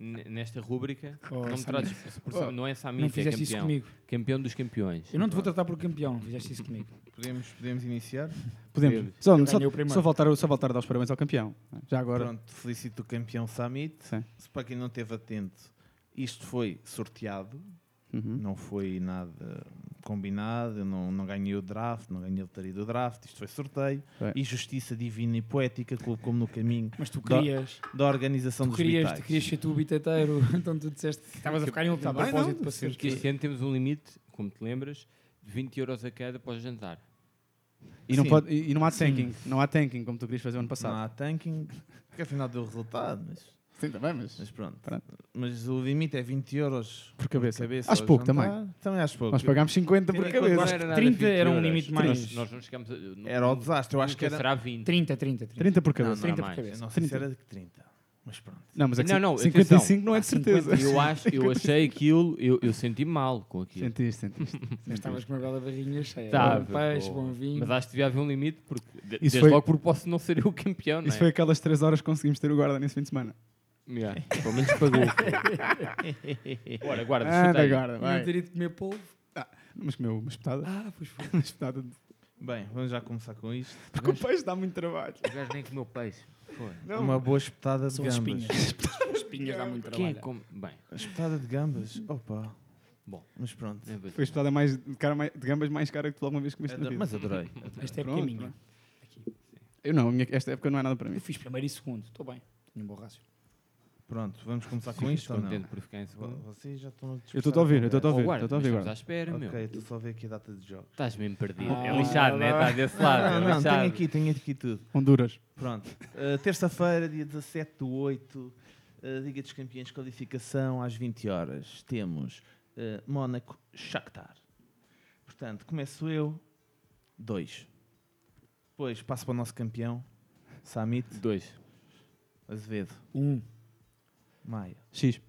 nesta rúbrica, Oh, não me trates por Sam- não é Não Samit, é fizeste isso campeão. comigo. Campeão dos campeões. Eu não te vou tratar por campeão, não fizeste isso comigo. Podemos, podemos iniciar? Podemos. Só, só, só, voltar, só voltar a dar os parabéns ao campeão. Já agora. Pronto, felicito o campeão Summit. Sim. Se para quem não esteve atento, isto foi sorteado, Uhum. não foi nada combinado, eu não, não ganhei o draft, não ganhei a lotaria do draft, isto foi sorteio. Bem. E justiça divina e poética colocou-me no caminho Mas tu Da- querias, da organização tu dos querias, tu vitais. querias ser tu o bitateiro, então tu disseste que estavas a ficar em último Tá bem, propósito não, para ser. Que este ano temos um limite, como te lembras, de 20 euros a cada para o jantar. E, não Sim. pode, e e não há tanking. Não há tanking, como tu querias fazer o ano passado. Não há tanking, que afinal deu resultado, mas, Sim, também, mas. mas pronto. Pronto. Mas o limite é 20 euros Por cabeça. cabeça Acho pouco jantar. também. Também acho pouco. Nós pagámos 50 por cabeça. acho que que não era 30 nada 20 era um limite mais- Nós não chegamos a, não- Era o desastre, eu acho que era... será 20. 30, 30, 30. 30 por Não, cabeça. não, 30 mais. por cabeça. não sei se 30. era de 30, mas pronto. Não, mas é que Não, não, 55 não é de certeza. 50. Eu acho, eu achei aquilo, eu, eu senti mal com aquilo. Sentiste, sentiste. Mas estavas com uma bela barrinha cheia. Tava, bom peixe, bom vinho. Mas acho que devia haver um limite, porque de- Isso desde foi- logo porque posso não ser eu o campeão, não é? Isso foi aquelas 3 horas que conseguimos ter o guarda nesse fim de semana. Yeah, pelo menos pagou. Bora, guarda, Anda, chuta aí. guarda, Não vai. ter ido comer polvo. Mas comeu uma espetada. Ah, pois foi. Uma espetada. de- Bem, vamos já começar com isto. Porque o peixe dá muito trabalho. O gajo nem comeu peixe. Foi. Não. Uma boa espetada de São as gambas. espinhas. As espinhas dá muito Quem é trabalho. que come? Bem, Espetada de gambas? Opa. Bom. Mas pronto. é. Foi a espetada mais, de, cara mais, de gambas mais cara que tu alguma vez comeste na Adoro- vida. Mas adorei. Esta época é Pronto, minha. Eu não, a minha- esta época não é nada para mim. Eu fiz primeiro e segundo. Estou bem. Tenho um bom rácio. Pronto, vamos começar com isto ou não? contente por ficar em segundo. Vocês já estão a Eu estou a ouvir, eu estou a Oh, ouvir. guarda, Estou a ouvir estamos à agora. espera, meu. Ok, estou só a ver aqui a data de jogos. Estás mesmo perdido. Ah, é lixado, né? Está desse lado. Não, é não, lixado. tenho aqui, tenho aqui tudo. Honduras. Pronto. Uh, Terça-feira, dia 17 do 8, uh, Liga dos Campeões, qualificação às 20 horas. Temos uh, Mónaco, Shakhtar. Portanto, começo eu, 2. Depois passo para o nosso campeão, Samit, Dois. Azevedo, Um. Maia. X.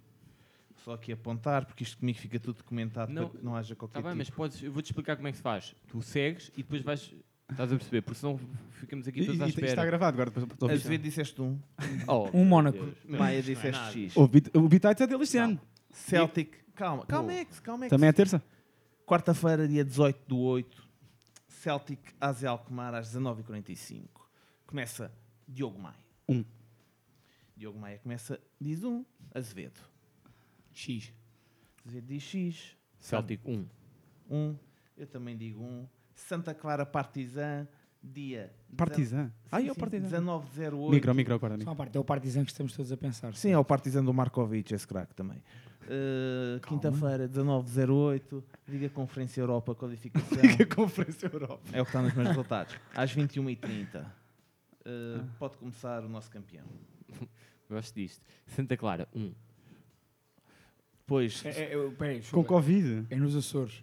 Só aqui apontar, porque isto comigo fica tudo documentado Não, para que não haja qualquer Está bem, mas tipo. podes, eu vou-te explicar como é que se faz. Tu segues e depois vais. Estás a perceber? Porque senão ficamos aqui E, todos à e, isto está espera. gravado agora. depois- depois- Azevedo disseste um, Oh, Um Mónaco. Mas Maia é disseste nada. X. O, bit, o Bitites é dele este ano. Celtic, calma, calma, Ex, calma, Ex. Também é terça? Quarta-feira, dia 18 do 8, Celtic AZ Alkmaar às 19h45. Começa Diogo Maia. Um. Diogo Maia começa, diz um, Azevedo. X. Azevedo diz X, Celtic 1. um. Eu também digo um. Santa Clara Partizan, dia... Partizan. Ai, é o Partizan. 1908. Micro, micro, agora. Só Micro. parte. É o Partizan que estamos todos a pensar. Sim, é o Partizan do Markovic, esse craque também. Uh, Quinta-feira, 1908, Liga Conferência Europa, qualificação. Liga Conferência Europa. É o que está nos meus resultados. Às 21h30. Uh, pode começar o nosso campeão. Gosto disto. Santa Clara 1. Depois, É, é, é, peraí, Com. Covid. é nos Açores.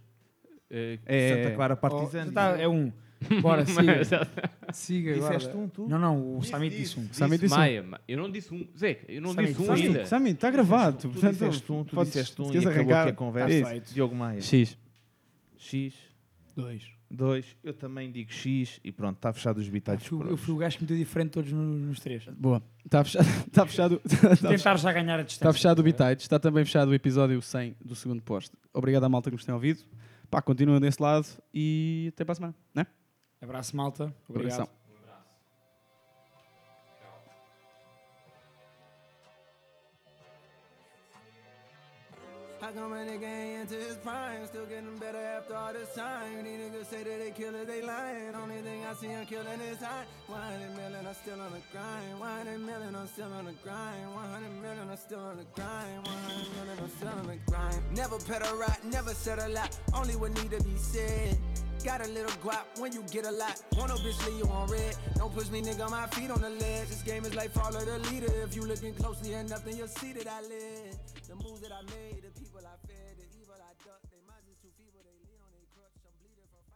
Eh, É, Santa Clara Oh, Partizan. já tá, é um. Bora, siga. Siga Disseste um, tu? Não, não, o Samit disse. disse um. Samit disse um. Maia, ma- eu não disse um. Zeca, eu não Samit, disse um Samit, ainda. Samit, está gravado. Tu portanto, disseste um, tu disseste um e acabou aqui a conversa. Tá. Diogo Maia. X. X, Dois. 2. Eu também digo X e pronto, está fechado os fui, por eu fui o gajo que meteu diferente todos nos, nos três. Boa. Está fechado. Está fechado. Está Tentar já ganhar a distância. Está fechado o Bitites, está também fechado o episódio 100 do segundo posto. Obrigado à malta que nos tem ouvido. Pá, continuem desse lado e até para a semana, né? Abraço, malta. Obrigado. Abração. How come a nigga ain't into his prime? Still getting better after all this time. These niggas say that they killers, they lying. Only thing I see him killing is high. 100 million, I'm still on the grind. 100 million, I'm still on the grind. 100 million, I'm still on the grind. 100 million, I'm still on the grind. Never pedal right, never said a lot. Only what need to be said. Got a little guap when you get a lot. Bitch leave you on red. Don't push me, nigga, my feet on the ledge. This game is like follow the leader. If you looking closely enough, then you'll see that I live. The moves that I made, the people I.